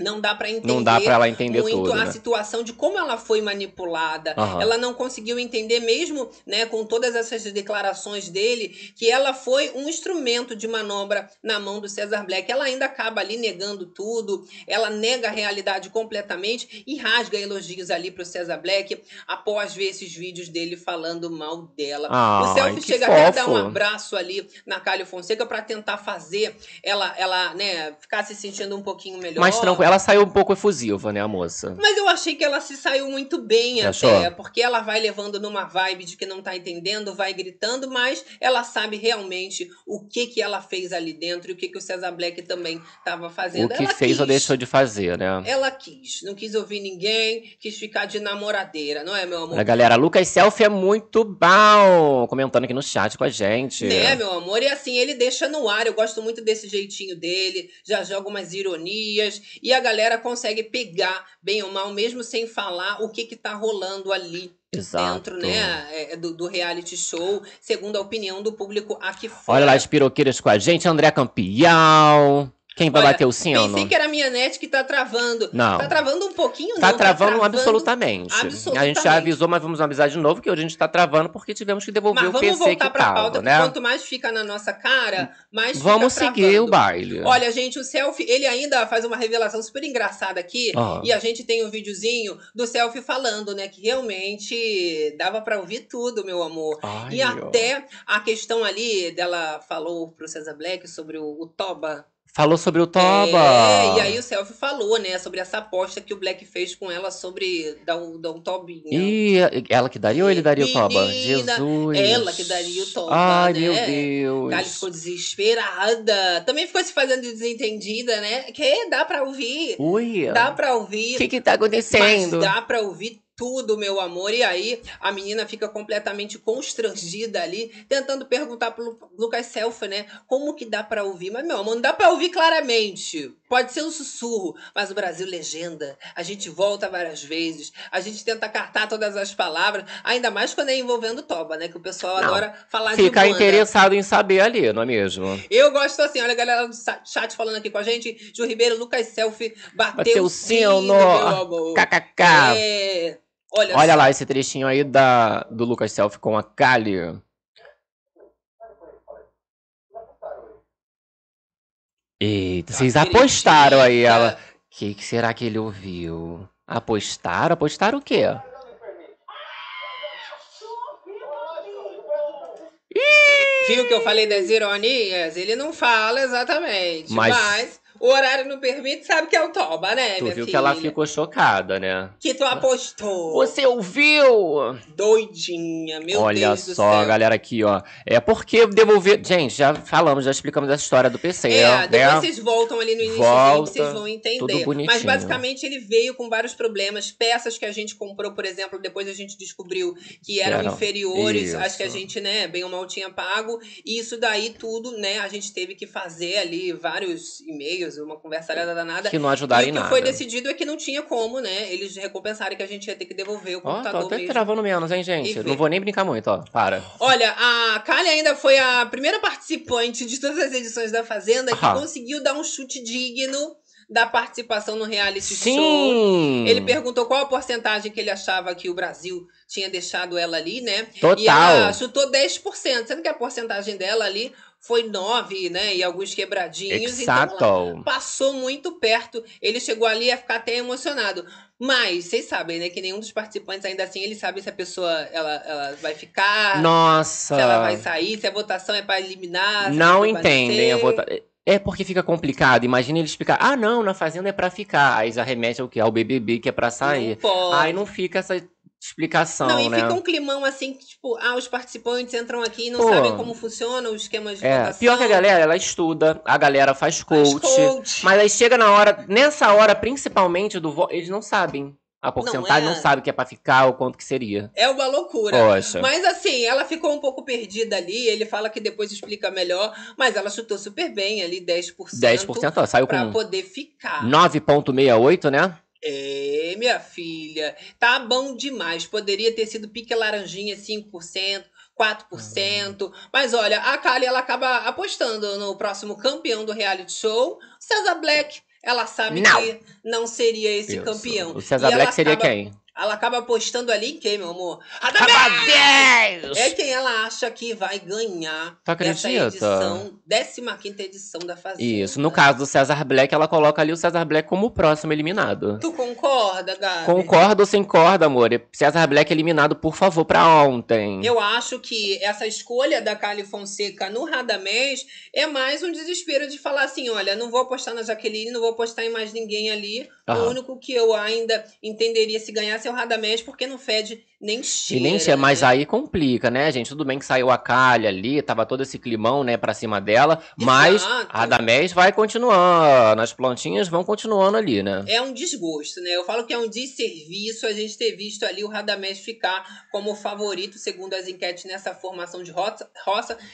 não dá para entender. não dá pra ela entender muito tudo, a né? situação de como ela foi manipulada. Aham. Ela não conseguiu entender, mesmo né, com todas essas declarações dele, que ela foi um instrumento de manobra na mão do Cesar Black. Ela ainda acaba ali negando tudo, ela nega a realidade completamente e rasga elogios ali pro Cesar Black após ver esses vídeos dele falando mal dela. Ai, o selfie chega até a dar um abraço ali na Cálio Fonseca para tentar fazer ela, ela né, ficar se sentindo um pouquinho melhor. Mas tranquilo, ela saiu um pouco efusiva, né, a moça? Mas eu achei que ela se saiu muito bem Você até, achou? porque ela vai levando numa vibe de que não tá entendendo, vai gritando, mas ela sabe realmente o que que ela fez ali dentro e o que que o Cesar Black também tava fazendo. O que ela fez quis. ou deixou de fazer, né? Ela quis, não quis ouvir ninguém, quis ficar de namoradeira, não é, meu amor? Olha, galera, Lucas Selfie é muito bom. Comentando aqui no chat com a gente. Né, meu amor? E assim, ele deixa no ar. Eu gosto muito desse jeitinho dele. Já joga umas ironias. E a galera consegue pegar, bem ou mal, mesmo sem falar, o que que tá rolando ali Exato. dentro, né, é, do, do reality show, segundo a opinião do público aqui fora. Olha lá as piroqueiras com a gente. André Campeão. Quem vai Olha, bater o sino? Pensei que era a minha net que tá travando. Não. Tá travando um pouquinho, Tá não. travando absolutamente. A gente absolutamente. já avisou, mas vamos avisar de novo que hoje a gente tá travando porque tivemos que devolver Mas o vamos PC voltar que pra tava, pauta, né? quanto mais fica na nossa cara, mais Vamos seguir o travando. baile. Olha, gente, o selfie, ele ainda faz uma revelação super engraçada aqui. Aham. E a gente tem um videozinho do selfie falando, né? Que realmente dava pra ouvir tudo, meu amor. Ai, e ó. até a questão ali dela falou pro César Black sobre o, o Toba. Falou sobre o Toba. É, e aí o selfie falou, né? Sobre essa aposta que o Black fez com ela sobre dar um, dar um Tobinha. Ih, ela que daria ou ele daria o Toba? Menina, Jesus. ela que daria o Toba, Ai, né? meu Deus. Ela ficou desesperada. Também ficou se fazendo de desentendida, né? Que dá pra ouvir. Ui. Dá pra ouvir. O que que tá acontecendo? Mas dá pra ouvir tudo, meu amor. E aí a menina fica completamente constrangida ali, tentando perguntar pro Lu- Lucas Selfa, né? Como que dá pra ouvir? Mas, meu amor, não dá pra ouvir claramente. Pode ser um sussurro, mas o Brasil legenda. A gente volta várias vezes, a gente tenta cartar todas as palavras, ainda mais quando é envolvendo Toba, né? Que o pessoal Não. adora falar de Fica interessado em saber ali, não é mesmo? Eu gosto assim, olha a galera do chat falando aqui com a gente. Ju Ribeiro, Lucas Selfie, bateu, Bateu o sino, sino. KKK. É. Olha, Olha lá esse trechinho aí da, do Lucas Selfie com a Kali. Eita, vocês apostaram aí ela. O que, que será que ele ouviu? Apostaram? Apostaram o quê? Viu que eu falei das ironias? Ele não fala exatamente. Mas- Mas, o horário não permite, sabe que é o Toba, né, Tu viu que filha? ela ficou chocada, né? Que tu apostou. Você ouviu? Doidinha, meu Olha Deus do só, céu. galera aqui, ó. É porque devolver. Gente, já falamos, já explicamos essa história do PC, É, né? depois vocês voltam ali no início Volta, que vocês vão entender. tudo bonitinho. Mas basicamente ele veio com vários problemas. Peças que a gente comprou, por exemplo, depois a gente descobriu que eram eram- inferiores às que a gente, né, bem ou mal tinha pago. E isso daí tudo, né, a gente teve que fazer ali vários e-mails, uma conversalhada danada. Que não ajudaram em o que nada. foi decidido é que não tinha como, né, eles recompensarem que a gente ia ter que devolver o Ó, tô computador até mesmo. travando menos, hein, gente? Não vou nem brincar muito, ó. Para. Olha, a Kali ainda foi a primeira participante de todas as edições da Fazenda que Ah. conseguiu dar um chute digno da participação no reality show. Sim! Ele perguntou qual a porcentagem que ele achava que o Brasil tinha deixado ela ali, né? Total. E ela chutou 10%, sendo que a porcentagem dela ali foi nove, né? E alguns quebradinhos. Exato. Então passou muito perto. Ele chegou ali a ficar até emocionado. Mas vocês sabem, né? Que nenhum dos participantes, ainda assim, ele sabe se a pessoa ela, ela vai ficar, Nossa. se ela vai sair, se a votação é para eliminar. Não entendem a votação. É porque fica complicado. Imagina ele explicar. Ah, não, na fazenda é pra ficar. Aí já remete ao que? Ao BBB que é pra sair. Não pode. Aí não fica essa explicação, Não, e né? fica um climão assim, que, tipo, ah, os participantes entram aqui e não Pô. sabem como funciona o esquema de É, votação. pior que a galera, ela estuda, a galera faz Faz coach, coach. mas aí chega na hora, nessa hora, principalmente do voto, eles não sabem. A porcentagem não, é. sabe o que é pra ficar ou quanto que seria. É uma loucura. Poxa. Mas assim, ela ficou um pouco perdida ali. Ele fala que depois explica melhor, mas ela chutou super bem ali, 10%. 10%, ó, saiu Pra com poder ficar. 9,68, né? É, minha filha. Tá bom demais. Poderia ter sido pique laranjinha 5%. 4%. Mas olha, a Kali ela acaba apostando no próximo campeão do reality show, César Black. Ela sabe Não. que não seria esse campeão. O César E Black seria acaba- quem? Ela acaba apostando ali em quem, meu amor? Radamés! É quem ela acha que vai ganhar Tu essa edição, 15 edição da Fazenda. Isso, no caso do César Black, ela coloca ali o César Black como o próximo eliminado. Tu concorda, Gabi? Concorda ou sem corda, amor? César Black eliminado, por favor, pra ontem. Eu acho que essa escolha da Kali Fonseca no Radamés é mais um desespero de falar assim: olha, não vou apostar na Jaqueline, não vou apostar em mais ninguém ali. Aham. O único que eu ainda entenderia se ganhasse o Radamés, porque não fede nem cheira. E nem cheira, mas né? aí complica, né, gente? Tudo bem que saiu a calha ali, tava todo esse climão, né, pra cima dela, mas Exato. a Radamés vai continuando, as plantinhas vão continuando ali, né? É um desgosto, né? Eu falo que é um desserviço a gente ter visto ali o Radamés ficar como favorito, segundo as enquetes, nessa formação de roça.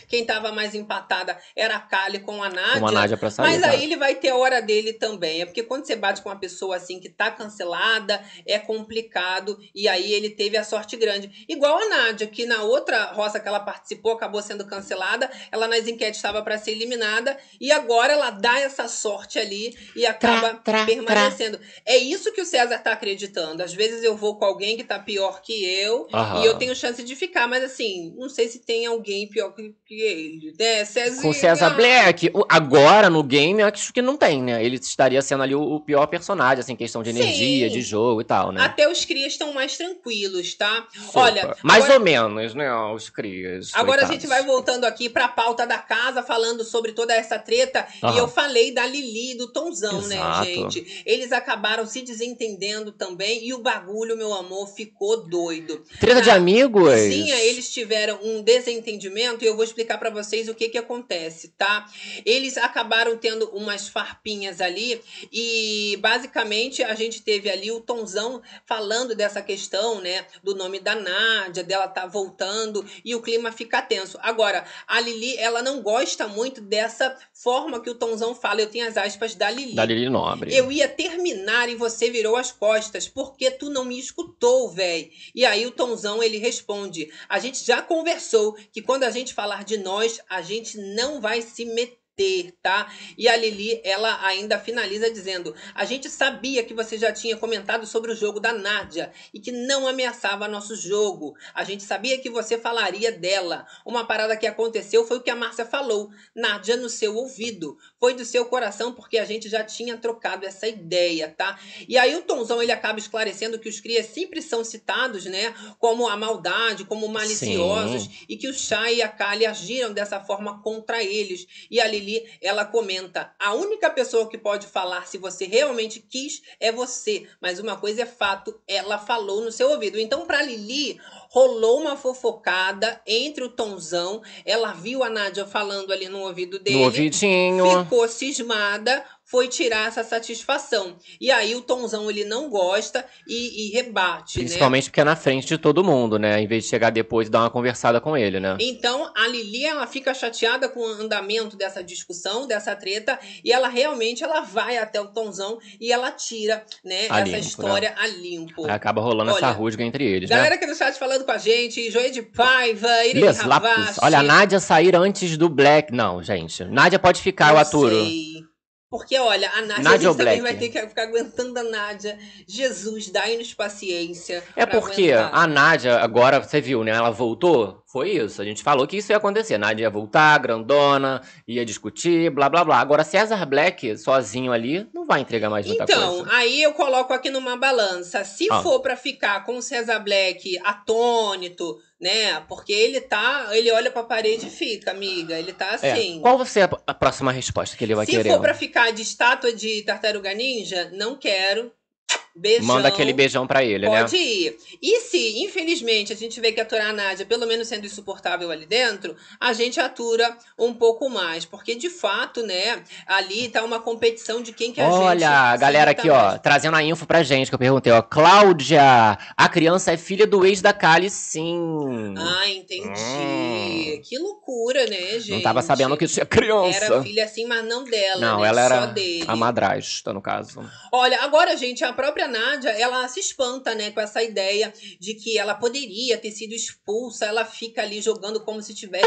Quem estava mais empatada era a Kali com a Nádia. Com a Nádia pra sair. Mas tá? aí ele vai ter a hora dele também. É porque quando você bate com uma pessoa assim que tá cancelada, é complicado. E aí ele teve a sorte grande. Igual a Nádia, que na outra roça que ela participou acabou sendo cancelada. Ela nas enquetes estava para ser eliminada. E agora ela dá essa sorte ali e acaba Tra, tra, permanecendo. É isso que o César tá acreditando. Às vezes eu vou com alguém que tá pior que eu. Aham. E eu tenho chance de ficar, mas assim, não sei se tem alguém pior que, que ele, né? César. Com César Black. Agora, no game, eu acho que não tem, né? Ele estaria sendo ali o, o pior personagem, assim, questão de Sim. energia, de jogo e tal, né? Até os crias estão mais tranquilos, tá? Super. Olha, Mais agora- ou menos, né? Os crias. Agora a coitados. gente vai voltando aqui pra pauta da casa, falando sobre toda essa treta. E eu falei da Lili e do Tonzão, né, Exato. gente? Eles acabaram se desentendendo também e o bagulho, meu amor, ficou doido. Treta de Na amigos? cozinha, eles tiveram um desentendimento e eu vou explicar pra vocês o que que acontece, tá? Eles acabaram tendo umas farpinhas ali e basicamente a gente teve ali o Tonzão falando dessa questão, né, do nome da Nádia, dela tá voltando e o clima fica tenso. Agora, a Lili, ela não gosta muito dessa forma que o Tonzão fala. Eu tenho as aspas da Lili. Da Lili Nobre. Eu ia terminar e você virou as costas, porque tu não me escutou, véi. E aí o Tonzão ele responde: A gente já conversou que quando a gente falar de nós, a gente não vai se meter. Tá? E a Lili, ela ainda finaliza dizendo: A gente sabia que você já tinha comentado sobre o jogo da Nádia e que não ameaçava nosso jogo. A gente sabia que você falaria dela. Uma parada que aconteceu foi o que a Márcia falou: Nádia no seu ouvido. Foi do seu coração, porque a gente já tinha trocado essa ideia, tá? E aí o Tonzão ele acaba esclarecendo que os crias sempre são citados, né? Como a maldade, como maliciosos, e que o Chay e a Kali agiram dessa forma contra eles. E a Lili, ela comenta: a única pessoa que pode falar se você realmente quis é você. Mas uma coisa é fato, ela falou no seu ouvido. Então, pra Lili, rolou uma fofocada entre o Tonzão. Ela viu a Nádia falando ali no ouvido dele No ouvidinho. ficou cismada, foi tirar essa satisfação. E aí o Tonzão ele não gosta e, e rebate, né? Principalmente porque é na frente de todo mundo, né? Em vez de chegar depois e dar uma conversada com ele, né? Então a Lili ela fica chateada com o andamento dessa discussão, dessa treta, e ela realmente ela vai até o Tonzão e ela tira, né, A essa limpo, história a limpo. Aí acaba rolando essa Olha, rusga entre eles, né? Galera aqui no chat falando com a gente, Joê de Paiva, Irene. Olha, a Nádia sair antes do Black. Não, gente. Nádia pode ficar, eu Não aturo. sei. Porque, olha, a Nádia, Nádia a gente também vai ter que ficar aguentando a Nádia. Jesus, dai-nos paciência. É porque aguentar. a Nádia, agora, você viu, né? Ela voltou, Foi isso. A gente falou que isso ia acontecer. Nádia ia voltar, grandona, ia discutir, blá blá blá. Agora, César Black, sozinho ali, não vai entregar mais muita Então, coisa. aí eu coloco aqui numa balança. Se Ah. for pra ficar com o César Black atônito, né? Porque ele tá. Ele olha pra parede e fica, amiga. Ele tá É. assim. Qual vai ser a, a próxima resposta que ele vai Se querer? for pra ficar de estátua de tartaruga ninja, não quero. Beijão. Manda aquele beijão pra ele, né? Pode ir. E se, infelizmente, a gente vê que aturar a Nádia, pelo menos sendo insuportável ali dentro, a gente atura um pouco mais. Porque, de fato, né, ali tá uma competição de quem que a gente. Olha, a se galera aqui, ó, mais. trazendo a info pra gente, que eu perguntei, ó. Cláudia, a criança é filha do ex da Kali, sim. Ah, entendi. Que loucura, né, gente? Hum. não tava sabendo que tinha criança. Era filha assim, mas não dela, Não, né? ela era Só dele. a madrasta, no caso. Olha, agora, gente, a própria Nádia, ela se espanta, né, com essa ideia de que ela poderia ter sido expulsa. Ela fica ali jogando como se tivesse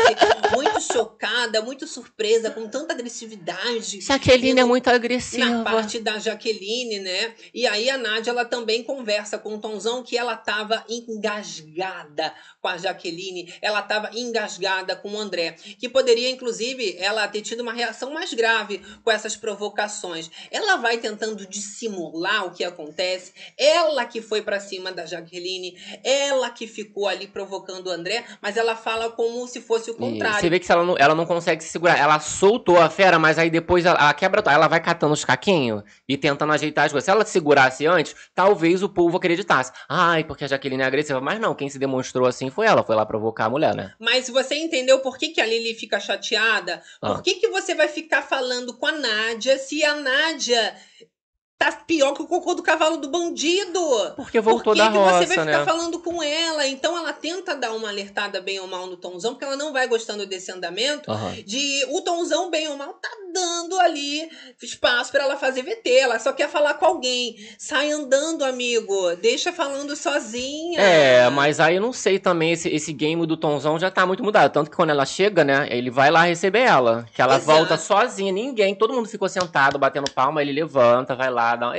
muito chocada, muito surpresa, com tanta agressividade. Jaqueline é muito Na agressiva. parte da Jaqueline, né? E aí a Nádia, ela também conversa com o Tonzão que ela tava engasgada com a Jaqueline, ela tava engasgada com o André, que poderia, inclusive, ela ter tido uma reação mais grave com essas provocações. Ela vai tentando dissimular o que acontece, ela que foi pra cima da Jaqueline, ela que ficou ali provocando o André, mas ela fala como se fosse o E contrário. você vê que ela não, ela não consegue se segurar. Ela soltou a fera, mas aí depois ela, quebra. Ela vai catando os caquinhos e tentando ajeitar as coisas. Se ela segurasse antes, talvez o povo acreditasse. Ai, porque a Jaqueline é agressiva. Mas não, quem se demonstrou assim foi ela. Foi lá provocar a mulher, né? Mas você entendeu por que, que a Lili fica chateada? Por Ah. que, que você vai ficar falando com a Nádia se a Nádia tá pior que o cocô do cavalo do bandido? Porque voltou por que, da que você vai roça, ficar né? falando com ela? Então ela tenta dar uma alertada bem ou mal no Tonzão, porque ela não vai gostando desse andamento. Aham. De o Tonzão, bem ou mal, tá dando ali espaço pra ela fazer VT. Ela só quer falar com alguém. Sai andando, amigo. Deixa falando sozinha. É, mas aí eu não sei também, esse, esse game do Tonzão já tá muito mudado. Tanto que quando ela chega, né, ele vai lá receber ela. Que ela Exato. volta sozinha, ninguém, todo mundo ficou sentado, batendo palma, ele levanta, vai lá, dá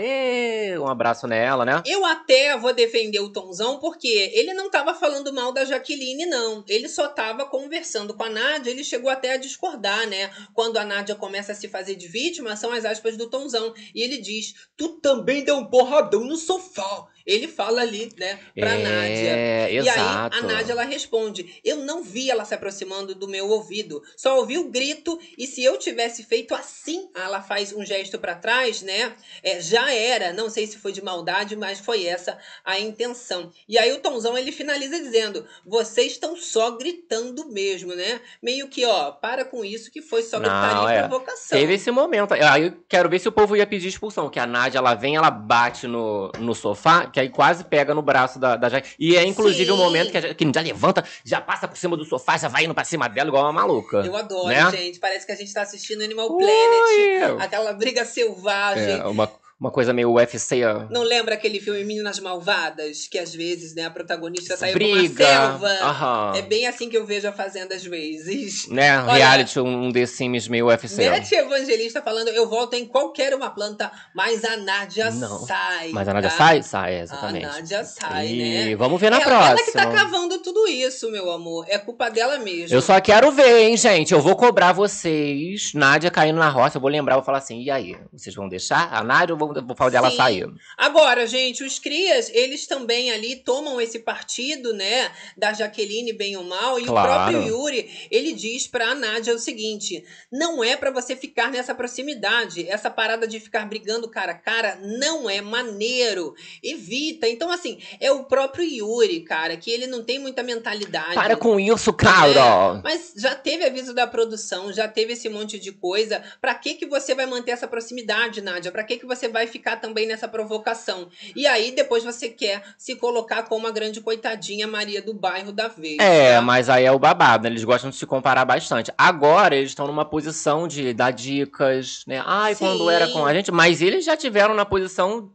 um, abraço nela, né? Eu até vou defender o Tonzão, porque ele não tava falando mal da Jaqueline, não. Ele só tava conversando com a Nádia, ele chegou até a discordar, né? Quando a Nádia começa a se fazer de vítima, são as aspas do Tonzão. E ele diz: Tu também deu um porradão no sofá. Ele fala ali, né, pra Nádia. é, E exato. aí a Nádia ela responde: Eu não vi ela se aproximando do meu ouvido, só ouvi o grito e se eu tivesse feito assim, ela faz um gesto pra trás, né? É, já era, não sei se foi de maldade, mas foi essa a intenção. E aí o Tonzão ele finaliza dizendo: Vocês estão só gritando mesmo, né? Meio que ó, para com isso que foi só gritaria e é. provocação. Teve esse momento. Aí eu quero ver se o povo ia pedir expulsão. Que a Nádia, ela vem, ela bate no, no sofá, que aí quase pega no braço da, da Jaque. E é inclusive o Sim. momento que a já levanta, já passa por cima do sofá, já vai indo pra cima dela igual uma maluca. Eu adoro, Né? gente. Parece que a gente tá assistindo Animal Planet. Ui! Aquela briga selvagem. É, uma, uma coisa meio UFC. Não lembra aquele filme Meninas Malvadas? Que às vezes, né, a protagonista saiu pra uma Briga. selva. Aham. É bem assim que eu vejo a Fazenda às vezes. Né? Olha- Reality, um The Sims meio UFC. Mete Evangelista falando, eu volto em qualquer uma planta, mas a Nádia Não. sai. Mas a Nádia tá? sai? Sai, é, A exatamente. Nádia sai, e né? vamos ver na ela, próxima. ela que tá cavando tudo isso, meu amor. É culpa dela mesmo. Eu só quero ver, hein, gente. Eu vou cobrar vocês. Nádia caindo na roça. Eu vou lembrar, eu vou falar assim: e aí? Vocês vão deixar a Nádia ou vou, vou falar dela Sim. sair? Agora, gente, os crias, eles também ali tomam esse partido, né, da Jaqueline bem ou mal, e Claro. o próprio Yuri, ele diz pra Nádia o seguinte: não é pra você ficar nessa proximidade, essa parada de ficar brigando cara a cara não é maneiro, evita. Então, assim, é o próprio Yuri, cara, que ele não tem muita mentalidade. Para com isso, cara! Mas já teve aviso da produção, já teve esse monte de coisa. Pra que que você vai manter essa proximidade, Nádia? Pra que que você vai ficar também nessa provocação? E aí depois você quer se colocar como a grande coitadinha Maria do bairro da vez. É, tá? mas aí é o babado, né? Eles gostam de se comparar bastante. Agora eles estão numa posição de dar dicas, né? Ai, quando Sim. era com a gente. Mas eles já tiveram na posição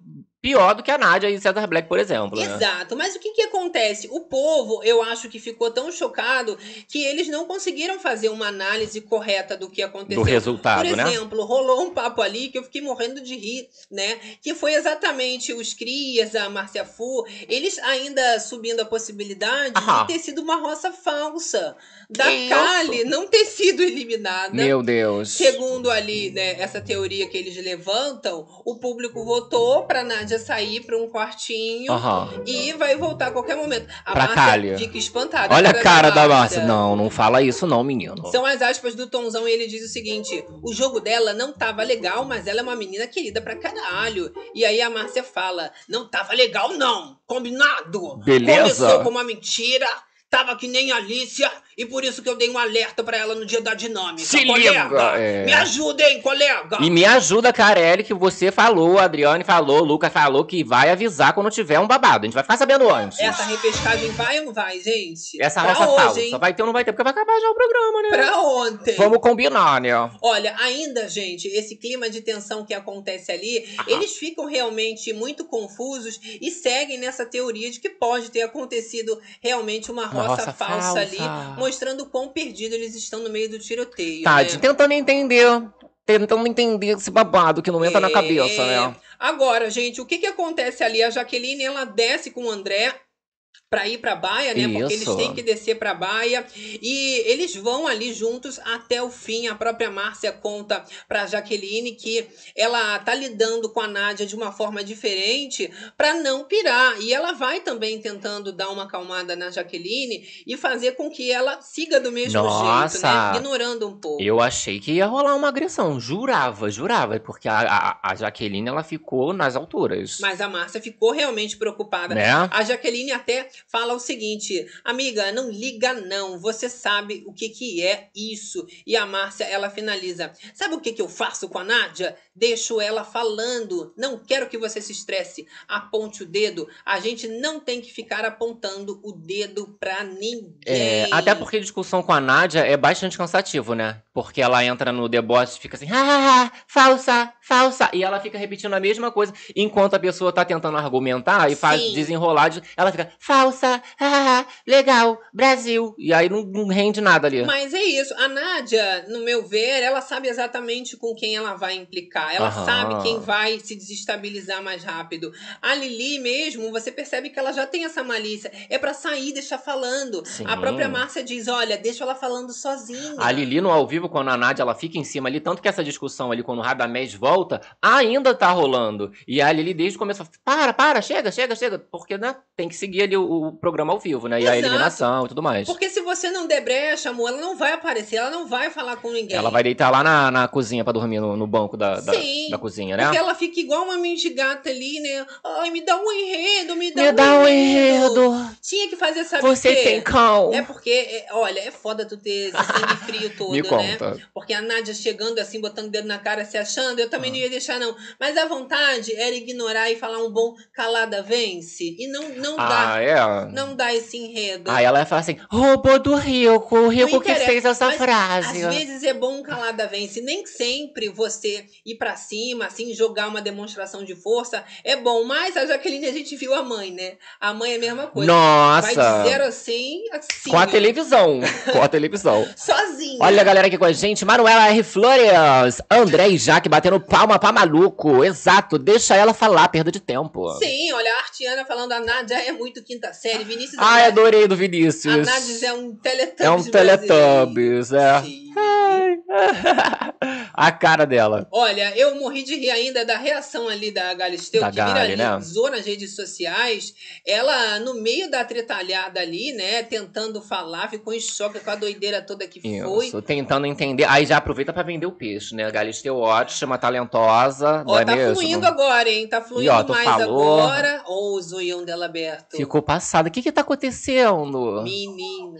pior do que a Nádia e César Black, por exemplo. né? Exato, mas o que que acontece? O povo, eu acho que ficou tão chocado que eles não conseguiram fazer uma análise correta do que aconteceu. Do resultado, Por né? exemplo, rolou um papo ali que eu fiquei morrendo de rir, né? Que foi exatamente os Crias, a Márcia Fu, eles ainda subindo a possibilidade Aham. de ter sido uma roça falsa. Da Isso. Kali não ter sido eliminada. Meu Deus. Segundo ali, né, essa teoria que eles levantam, o público votou pra Nádia sair pra um quartinho Aham. e vai voltar a qualquer momento. A Pra Márcia Kali. fica espantada. Olha a cara da Márcia. Não, não fala isso não, menino. São as aspas do Tonzão e ele diz o seguinte: o jogo dela não tava legal, mas ela é uma menina querida pra caralho. E aí a Márcia fala: não tava legal, não. Combinado. Beleza. Começou com uma mentira. Tava que nem a Alicia, e por isso que eu dei um alerta pra ela no dia da dinâmica. Se colega, liga, é. Me ajuda, hein, colega? E me ajuda, Carelli, que você falou, a Adriane falou, o Lucas falou que vai avisar quando tiver um babado. A gente vai ficar sabendo antes. Essa repescagem vai ou não vai, gente? Essa pra hoje, falsa. hein? Vai ter ou não vai ter, porque vai acabar já o programa, né? Pra ontem. Vamos combinar, né? Olha, ainda, gente, esse clima de tensão que acontece ali, Aham. eles ficam realmente muito confusos e seguem nessa teoria de que pode ter acontecido realmente uma Uma roça, roça falsa, falsa. ali, mostrando quão perdido eles estão no meio do tiroteio. Tá, né? de- tentando entender. Tentando entender esse babado que não entra na É. cabeça, né? Agora, gente, o que que acontece ali? A Jaqueline, ela desce com o André pra ir pra baia, né? Porque eles Isso. têm que descer pra baia. E eles vão ali juntos até o fim. A própria Márcia conta pra Jaqueline que ela tá lidando com a Nádia de uma forma diferente pra não pirar. E ela vai também tentando dar uma acalmada na Jaqueline e fazer com que ela siga do mesmo jeito, Nossa. né? Ignorando um pouco. Eu achei que ia rolar uma agressão. Jurava, jurava. Porque a, a, a Jaqueline, ela ficou nas alturas. Mas a Márcia ficou realmente preocupada. Né? A Jaqueline até fala o seguinte: amiga, não liga não, você sabe o que que é isso. E a Márcia, ela finaliza: sabe o que que eu faço com a Nádia? Deixo ela falando. Não quero que você se estresse. Aponte o dedo. A gente não tem que ficar apontando o dedo pra ninguém. É, até porque discussão com a Nádia é bastante cansativo, né? Porque ela entra no deboche e fica assim, ah, falsa, falsa. E ela fica repetindo a mesma coisa, enquanto a pessoa tá tentando argumentar e faz Sim. desenrolar, de- ela fica, falsa, ah, legal, Brasil. E aí não, não rende nada ali. Mas é isso. A Nádia, no meu ver, ela sabe exatamente com quem ela vai implicar. Ela Aham. sabe quem vai se desestabilizar mais rápido. A Lili mesmo, você percebe que ela já tem essa malícia. É pra sair, deixar falando. Sim. A própria Márcia diz: olha, deixa ela falando sozinha. A Lili no ao vivo, quando a Nádia ela fica em cima ali, tanto que essa discussão ali, quando o Radamés volta, ainda tá rolando. E a Lili desde o começo fala, para, para, chega, chega, chega. Porque, né, tem que seguir ali o, o programa ao vivo, né? E a Exato. eliminação e tudo mais. Porque se você não der brecha, amor, ela não vai aparecer, ela não vai falar com ninguém. Ela vai deitar lá na, na cozinha pra dormir no, no banco da, da, Sim, da cozinha, né? Porque ela fica igual uma mendigata ali, né? Ai, me dá um enredo, me dá Me um dá um enredo. enredo. Tinha que fazer, sabe Você quê? tem cão. É porque, é, olha, é foda tu ter esse sangue frio todo, Me né? conta. Porque a Nádia chegando assim, botando o dedo na cara, se achando, eu também não ia deixar, não. Mas a vontade era ignorar e falar um bom calada vence. E não, não dá. Ah, é? Não dá esse enredo. Aí ela fala assim, roubou do rico, o rico que fez essa mas frase. Às vezes é bom calada vence. Nem sempre você ir pra cima, assim, jogar uma demonstração de força é bom. Mas a Jaqueline, a gente viu a mãe, né? A mãe é a mesma coisa. Vai de Nossa! zero assim, assim. Com a televisão. Com a televisão. Sozinha. Olha a galera aqui com a gente. Manuela R. Flores. André e Jaque batendo palma pra maluco. Exato. Deixa ela falar, perda de tempo. Sim, olha, a Artiana falando a Nádia é muito quinta série. Vinícius Ai, Andrade- adorei do A Vinícius. Nádia é um Teletubbies É um Teletubbies, é. brasileiro. Sim. A cara dela. Olha, eu morri de rir ainda da reação ali da Galisteu, Da que Gali, né? viralizou nas redes sociais. Ela, no meio da tretalhada ali, né, tentando falar, ficou em choque com a doideira toda que foi. Isso, tentando entender. Aí já aproveita pra vender o peixe, né? A Galisteu ótima, talentosa, Ó, é tá mesmo? fluindo agora, hein? Tá fluindo ó, tu mais falou. agora. Ó, o zoião dela aberto. Ficou passada. O que que tá acontecendo? Menina.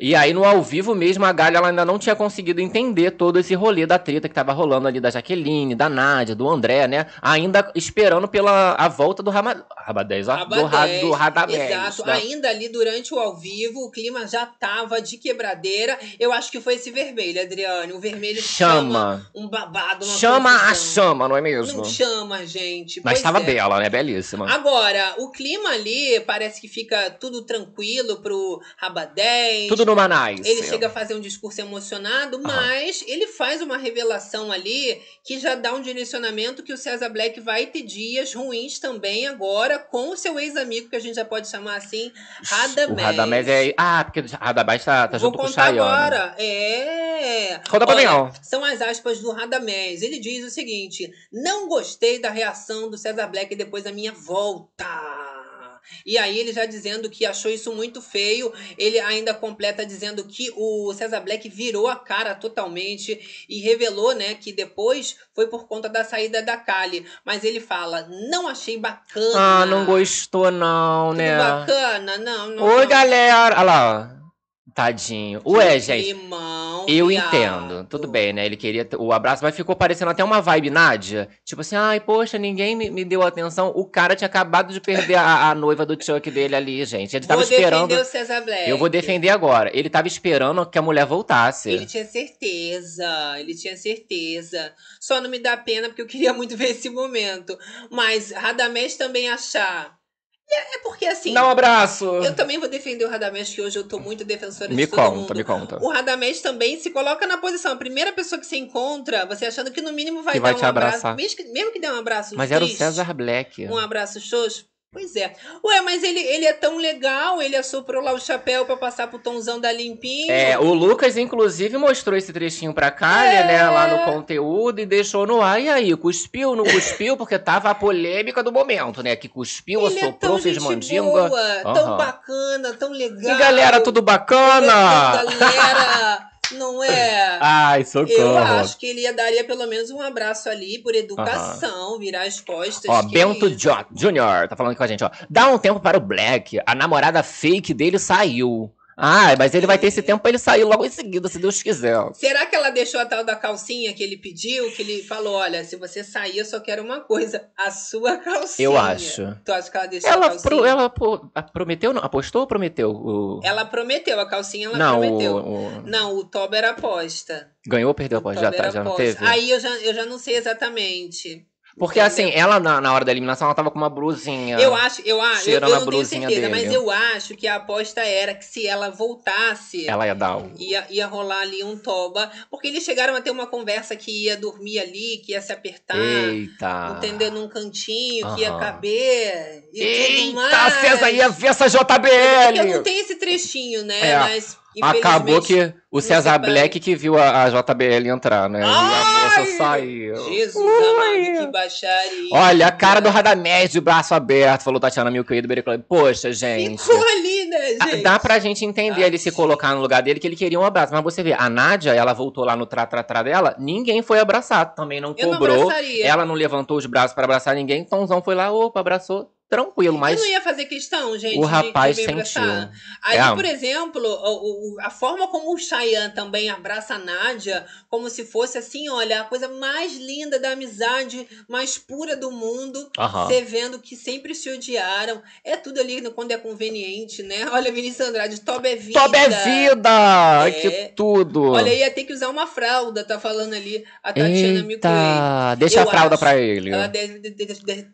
E aí, no ao vivo mesmo, a Galha ela ainda não tinha conseguido entender todo esse rolê da treta que tava rolando ali da Jaqueline, da Nádia, do André, né? Ainda esperando pela a volta do Rama, Rabadés, ó. Aba do, Ra, 10, do Radamés. Exato. né? Ainda ali durante o ao vivo, o clima já tava de quebradeira. Eu acho que foi esse vermelho, Adriane. O vermelho chama, Chama. um babado, uma Chama a chama, não é mesmo? Não chama, gente. Mas Pois tava é. bela, né? Belíssima. Agora, o clima ali parece que fica tudo tranquilo pro Rabadés. Tudo no. Ele chega a fazer um discurso emocionado, mas ele faz uma revelação ali que já dá um direcionamento que o César Black vai ter dias ruins também agora com o seu ex-amigo, que a gente já pode chamar assim, Radamés. O Radamés é. Ah, porque Radamés tá, tá Vou junto com o contar Chayane. agora. É. Conta pra mim, ó. São as aspas do Radamés. Ele diz o seguinte: Não gostei da reação do César Black depois da minha volta. E aí ele já dizendo que achou isso muito feio, ele ainda completa dizendo que o César Black virou a cara totalmente e revelou, né, que depois foi por conta da saída da Kali, mas ele fala: "Não achei bacana". Ah, não gostou, não, Tudo né? bacana, não, não. Oi, não. galera. Olha lá, ó. Tadinho. Ué, Que gente. climão, Eu viado. entendo, tudo bem, né? Ele queria o abraço, mas ficou parecendo até uma vibe Nádia. Tipo assim, ai, poxa, ninguém me, me deu atenção. O cara tinha acabado de perder a, a noiva do Chuck dele ali, gente. Ele tava Vou esperando. defender o César Black. Eu vou defender agora. Ele tava esperando que a mulher voltasse. Ele tinha certeza, ele tinha certeza. Só não me dá pena porque eu queria muito ver esse momento. Mas Radamés também achar. É é porque assim. Dá um abraço. Eu também vou defender o Radamés, que hoje eu tô muito defensora Me de todo conta, mundo. me conta. O Radamés também se coloca na posição. A primeira pessoa que você encontra, você achando que no mínimo vai Que dar vai um te abraço. abraçar. Mesmo que, mesmo que dê um abraço Mas era o triste, César Black. Um abraço xoxo. Pois é. Ué, mas ele, ele é tão legal, ele assoprou lá o chapéu pra passar pro Tonzão da Limpinho. É, o Lucas, inclusive, mostrou esse trechinho pra Kali, É. né, lá no conteúdo e deixou no ar. E aí, cuspiu, não cuspiu? Porque tava a polêmica do momento, né? Que cuspiu, Ele é assoprou, tão fez mandinga. boa, tão Aham. bacana, tão legal. E galera, tudo bacana? Galera, não é? Ai, Eu socorro. acho que ele ia daria pelo menos um abraço ali por educação, virar as costas. Ó, que Bento Jr. tá falando aqui com a gente, ó. Dá um tempo para o Black. A namorada fake dele saiu. Ah, mas ele vai ter esse tempo pra ele sair logo em seguida, se Deus quiser. Será que ela deixou a tal da calcinha que ele pediu? Que ele falou: olha, se você sair, eu só quero uma coisa: a sua calcinha. Eu acho. Tu acha que ela deixou a Ela, calcinha? pro, ela a- prometeu, não? Apostou ou prometeu? O... Ela prometeu, a calcinha ela não, prometeu. o, o- Não, o Toba era aposta. ganhou ou perdeu a? Toba Já, tá, já não aposta. teve? Aí eu já, eu já não sei exatamente. Porque assim, ela na, na hora da eliminação, ela tava com uma blusinha. Eu acho, eu acho, eu, eu não tenho certeza, dele. mas eu acho que a aposta era que se ela voltasse, Ela ia dar um. ia, ia rolar ali um toba. Porque eles chegaram a ter uma conversa que ia dormir ali, que ia se apertar, Eita. entendeu? Num cantinho, que ia caber. E Eita. César ia ver essa Porque eu não JBL. tenho esse trechinho, né? É, Mas. Acabou que o César. Black que viu a, a JBL entrar, né? E a Ai! moça saiu. Jesus Ui. amado, que baixaria. Olha, a cara do Radamés de braço aberto, falou Tatiana Milquei do Bericlub. Poxa, gente. Ficou ali, né, gente? Dá pra gente entender ele se colocar no lugar dele que ele queria um abraço. Mas você vê, a Nádia, ela voltou lá no tra-tra-tra dela, ninguém foi abraçado, também não não cobrou. abraçaria. ela não levantou os braços pra abraçar ninguém, Tomzão foi lá, opa, abraçou, tranquilo, mas Eu não ia fazer questão, gente. o de- rapaz de me sentiu. Aí, É. por exemplo, o- a forma como o Chayanne também abraça a Nádia, como se fosse assim, olha, a coisa mais linda da amizade, mais pura do mundo. Você vendo que sempre se odiaram. É tudo ali quando é conveniente, né? Olha, Vinícius Andrade, Toba é vida. Toba é vida! É. Que tudo! Olha, ia ter que usar uma fralda, tá falando ali a Tatiana. Eita, deixa Eu a fralda acho. pra ele. Ela deve, deve, deve, deve,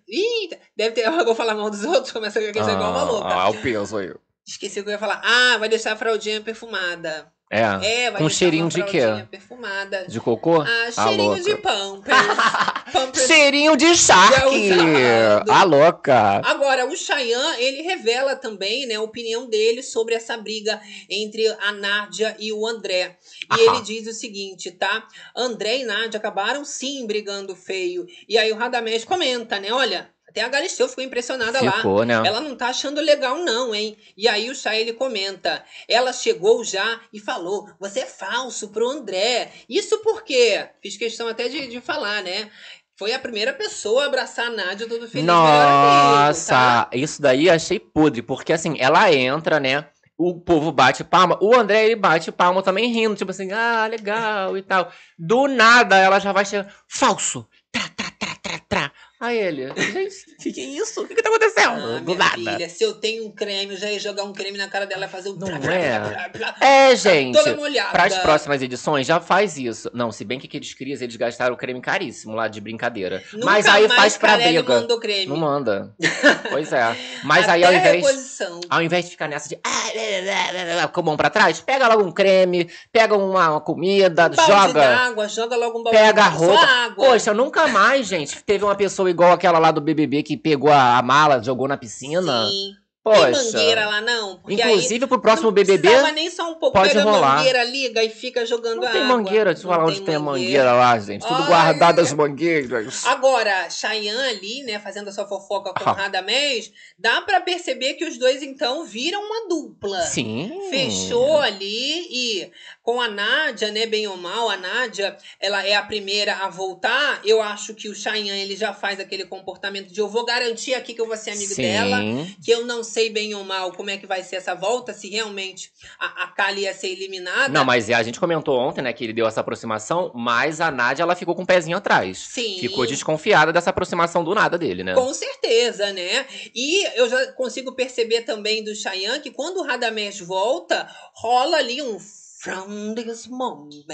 deve ter. Eu vou falar mal dos outros, começa a ficar igual uma louca. Ah, o peso aí. Esqueci o que eu ia falar. Ah, vai deixar a fraldinha perfumada. É. É, vai Com deixar cheirinho de quê? perfumada. De cocô? Ah, A cheirinho de pampers. pampers. Cheirinho de charque! Usado. A louca! Agora, o Chayanne, ele revela também, né, a opinião dele sobre essa briga entre a Nádia e o André. E Aham. ele diz o seguinte, tá? André e Nádia acabaram sim brigando feio. E aí o Radamés comenta, né? Olha, até a Galisteu ficou impressionada lá. Ficou, né? Ela não tá achando legal, não, hein? E aí o Chay ele comenta. Ela chegou já e falou: você é falso pro André. Isso porque, fiz questão até de, de falar, né? Foi a primeira pessoa a abraçar a Nádia todo feliz. amigo, Nossa, tá? isso daí achei podre, porque assim, ela entra, né? o povo bate palma. O André, ele bate palma também rindo, tipo assim, ah, legal e tal. Do nada, ela já vai chegar, falso, tra, tra, tra, tra, tra. Aí ele, gente, que que é isso? O que que tá acontecendo? Ah, Do minha nada. filha, se eu tenho um creme, eu já ia jogar um creme na cara dela e fazer um... Não é? É, gente. Toda molhada. Para as próximas edições, já faz isso. Não, se bem que aqueles crias, eles gastaram o creme caríssimo lá de brincadeira. Nunca Mas aí mais faz pra Carelli briga. mandou creme. Não manda. pois é. Mas aí ao invés. reposição. Ao invés de ficar nessa de. ah, Com a mão pra trás, pega logo um creme, pega uma, uma comida, Um balde joga. d'água, joga logo um balde Pega a d'água, só roupa. água. Poxa, nunca mais, gente. Teve uma pessoa igual aquela lá do BBB que pegou a, a mala, jogou na piscina. Sim. Poxa. Tem mangueira lá, não? Porque Inclusive pro aí próximo não BBB. precisava nem só um pouco. pode Pega rolar. mangueira, liga e fica jogando Não tem água. mangueira, deixa eu Não falar onde tem a mangueira lá, gente. Tudo Ai, guardado as mangueiras. Agora, Cheyenne ali, né, fazendo a sua fofoca com Ah. Radamés, dá pra perceber que os dois, então, viram uma dupla. Sim. Fechou ali e com a Nádia, né, bem ou mal, a Nádia, ela é a primeira a voltar. Eu acho que o Cheyenne, ele já faz aquele comportamento de eu vou garantir aqui que eu vou ser amigo Sim. dela, que eu não sei bem ou mal como é que vai ser essa volta, se realmente a, a Kali ia ser eliminada. Não, mas a gente comentou ontem, né, que ele deu essa aproximação, mas a Nádia, ela ficou com o pezinho atrás. Sim. Ficou desconfiada dessa aproximação do nada dele, né? Com certeza, né? E eu já consigo perceber também do Cheyenne que quando o Radamés volta, rola ali um From this moment.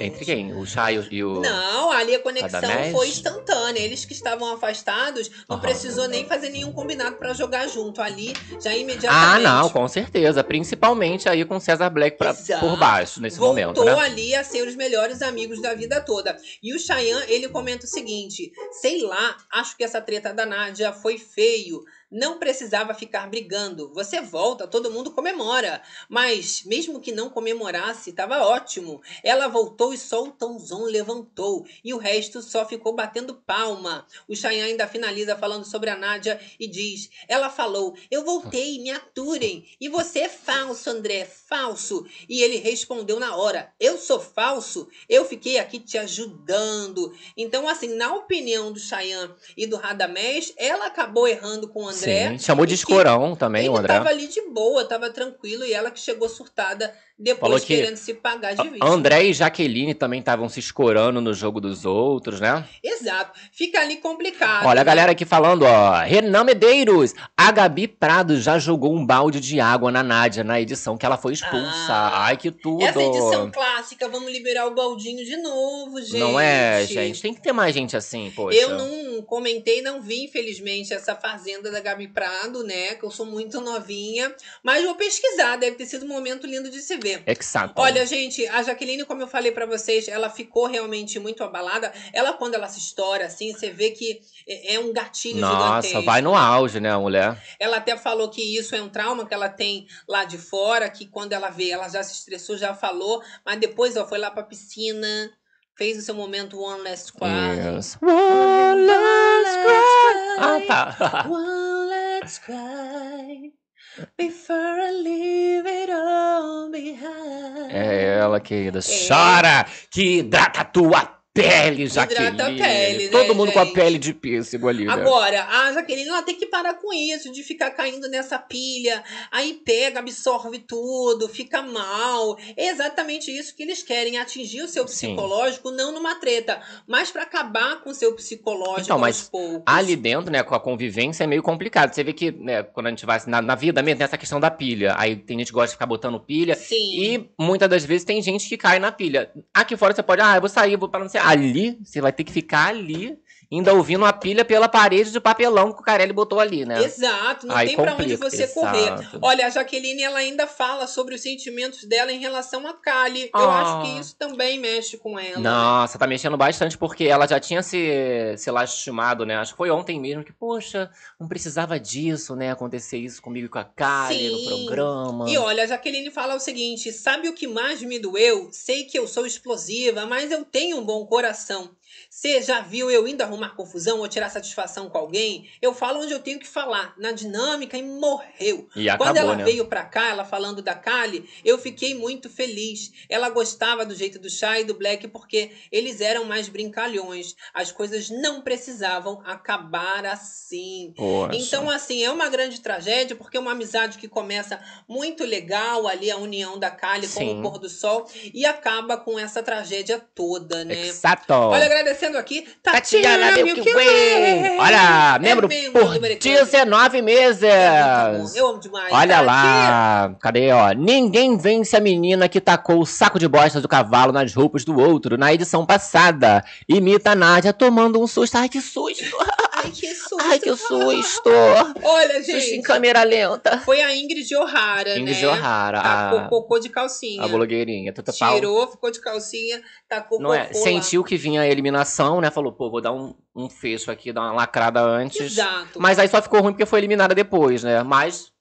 Entre quem? O Chay e o... Não, ali a conexão Radamés? foi instantânea. Eles que estavam afastados, não Aham. precisou nem fazer nenhum combinado pra jogar junto. Ali, já Ah, imediatamente. não, com certeza. Principalmente aí com o César Black pra, por baixo, nesse Voltou momento, né? ali a ser os melhores amigos da vida toda. E o Cheyenne, ele comenta o seguinte: sei lá, acho que essa treta da Nádia foi feio. Não precisava ficar brigando. Você volta, todo mundo comemora. Mas, mesmo que não comemorasse, estava ótimo. Ela voltou e só o Tãozão levantou. E o resto só ficou batendo palma. O Cheyenne ainda finaliza falando sobre a Nádia e diz: Ela falou, eu voltei, me aturem. E você é falso, André, falso. E ele respondeu na hora: Eu sou falso? Eu fiquei aqui te ajudando. Então, assim, na opinião do Cheyenne e do Radamés, ela acabou errando com o André. Sim, chamou de escorão também, o Ele André. tava ali de boa, tava tranquilo, e ela que chegou surtada depois Falou que querendo se pagar de vítima. André e Jaqueline também estavam se escorando no jogo dos outros, né? Exato. Fica ali complicado. Olha a né? galera aqui falando, ó. Renan Medeiros. A Gabi Prado já jogou um balde de água na Nádia na edição que ela foi expulsa. Ah, Ai, que tudo. Essa edição clássica, vamos liberar o baldinho de novo, gente. Não é, gente? Tem que ter mais gente assim, poxa. Eu não comentei, não vi, infelizmente, essa Fazenda da Gabi Prado, né? Que eu sou muito novinha. Mas vou pesquisar, deve ter sido um momento lindo de se ver. Exato. Olha, gente, a Jaqueline, como eu falei pra vocês, ela ficou realmente muito abalada. Ela, quando ela se estoura, assim, você vê que é é um gatilho Nossa, gigantesco. vai no auge, né, a mulher? Ela até falou que isso é um trauma que ela tem lá de fora, que quando ela vê, ela já se estressou, já falou, mas depois ela foi lá pra piscina, fez o seu momento One Last Cry. Yes. One last cry. Ah, tá. One let's cry before I leave it all behind. É ela, querida. Chora que hidrata a tua pele, Jaqueline. Hidrata a pele, né, Todo mundo com a gente? pele de pêssego ali, né? Agora, a Jaqueline ela tem que parar com isso, de ficar caindo nessa pilha. Aí pega, absorve tudo, fica mal. É exatamente isso que eles querem, atingir o seu Sim. psicológico, não numa treta, mas pra acabar com o seu psicológico Então, mas aos poucos. Ali dentro, né, com a convivência é meio complicado. Você vê que, né, quando a gente vai assim, na, na vida mesmo, tem essa questão da pilha. Aí tem gente que gosta de ficar botando pilha. Sim. E muitas das vezes tem gente que cai na pilha. Aqui fora você pode, ah, eu vou sair, vou para não sei. Ali, você vai ter que ficar ali, ainda ouvindo a pilha pela parede de papelão que o Carelli botou ali, né? Exato, não Aí tem pra onde você exato. correr. Olha, a Jaqueline ela ainda fala sobre os sentimentos dela em relação a Kali. Eu Ah. acho que isso também mexe com ela. Nossa, tá mexendo bastante porque ela já tinha se, se lastimado, né? Acho que foi ontem mesmo que, poxa, não precisava disso, né? Acontecer isso comigo e com a Kali no programa. E olha, a Jaqueline fala o seguinte: sabe o que mais me doeu? Sei que eu sou explosiva, mas eu tenho um bom coração. Você já viu eu indo arrumar confusão ou tirar satisfação com alguém? Eu falo onde eu tenho que falar, na dinâmica e morreu. E Quando acabou, ela né? veio pra cá, ela falando da Kali, eu fiquei muito feliz. Ela gostava do jeito do Chá e do Black porque eles eram mais brincalhões. As coisas não precisavam acabar assim. Então, assim, é uma grande tragédia, porque é uma amizade que começa muito legal ali, a união da Kali com o pôr do sol, e acaba com essa tragédia toda, né? Exato. Olha, agradecendo aqui, Tatiana Tatiana Milky Way. Olha, membro membro por do Bere Club. 19 meses. É. Eu amo demais. Olha Tá lá, cadê, ó? Ninguém vence a menina que tacou o saco de bosta do cavalo nas roupas do outro na edição passada. Imita a Nádia tomando um susto. Ai, que susto! Ai, que susto. Ai, que susto! Olha, Susto em gente. câmera lenta. Foi a Ingrid O'Hara, Ingrid né? O'Hara, Tacou a, cocô de calcinha. a blogueirinha. Tuta pau. Tirou, ficou de calcinha, tacou Não é? lá. Sentiu que vinha a eliminação, né? Falou, pô, vou dar um, um fecho aqui, dar uma lacrada antes. Exato. Mas aí só ficou ruim porque foi eliminada depois, né? Mas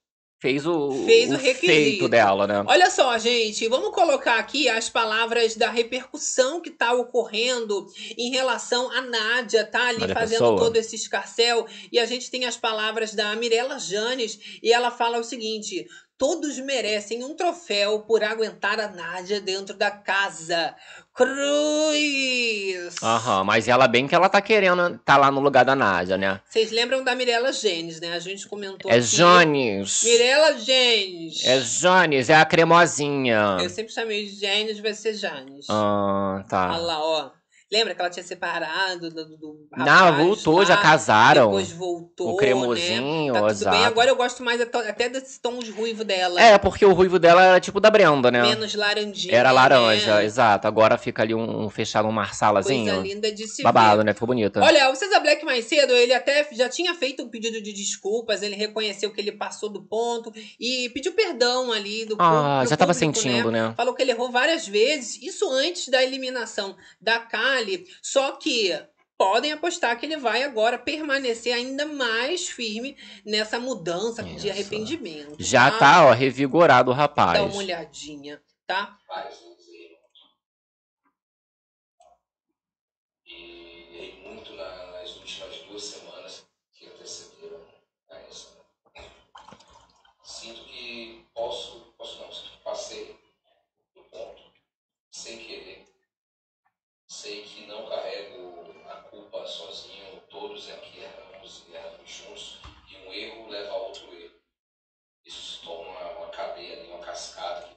fez o, Fez o o requisito. feito dela, né? Olha só, gente, vamos colocar aqui as palavras da repercussão que tá ocorrendo em relação a Nádia, tá ali fazendo pessoa. todo esse escarcel. E a gente tem as palavras da Mirella Janes, e ela fala o seguinte: todos merecem um troféu por aguentar a Nádia dentro da casa. Cruz! Aham, mas ela bem que ela tá querendo tá lá no lugar da Nádia, né? Vocês lembram da Mirella Janes, né? A gente comentou É. Jones. Mirella Janes. É Jones, é a cremosinha. Eu sempre chamei de Janes, vai ser Janes. Ah, Olha tá. lá, ó. Lembra que ela tinha separado do, do, Não, voltou, lá, já casaram. Depois voltou, O cremosinho, né? Tá tudo exato. bem. Agora eu gosto mais até desse tom de ruivo dela. É, porque o ruivo dela era tipo da Brenda, né? Menos laranjinha. Era laranja, né? exato. Agora fica ali um, um fechado, um Coisa marsalazinho. linda de se Babado, ver. né? Ficou bonita. Olha, o César Black mais cedo, ele até já tinha feito um pedido de desculpas, ele reconheceu que ele passou do ponto e pediu perdão ali do ah, já tava público, sentindo, né? né? Falou que ele errou várias vezes, isso antes da eliminação da Kali. Só que podem apostar que ele vai agora permanecer ainda mais firme nessa mudança de Isso. arrependimento. Já tá, ó, revigorado o rapaz. Dá uma olhadinha, tá? Vários anos errei muito. E errei muito na- nas últimas duas semanas que antecederam a essa. Sinto que posso, posso não, sinto que passei do ponto, sem querer. Sei que não carrego a culpa sozinho, todos aqui erramos e erramos juntos, e um erro leva a outro erro. Isso se torna uma, uma cadeia ali, uma cascata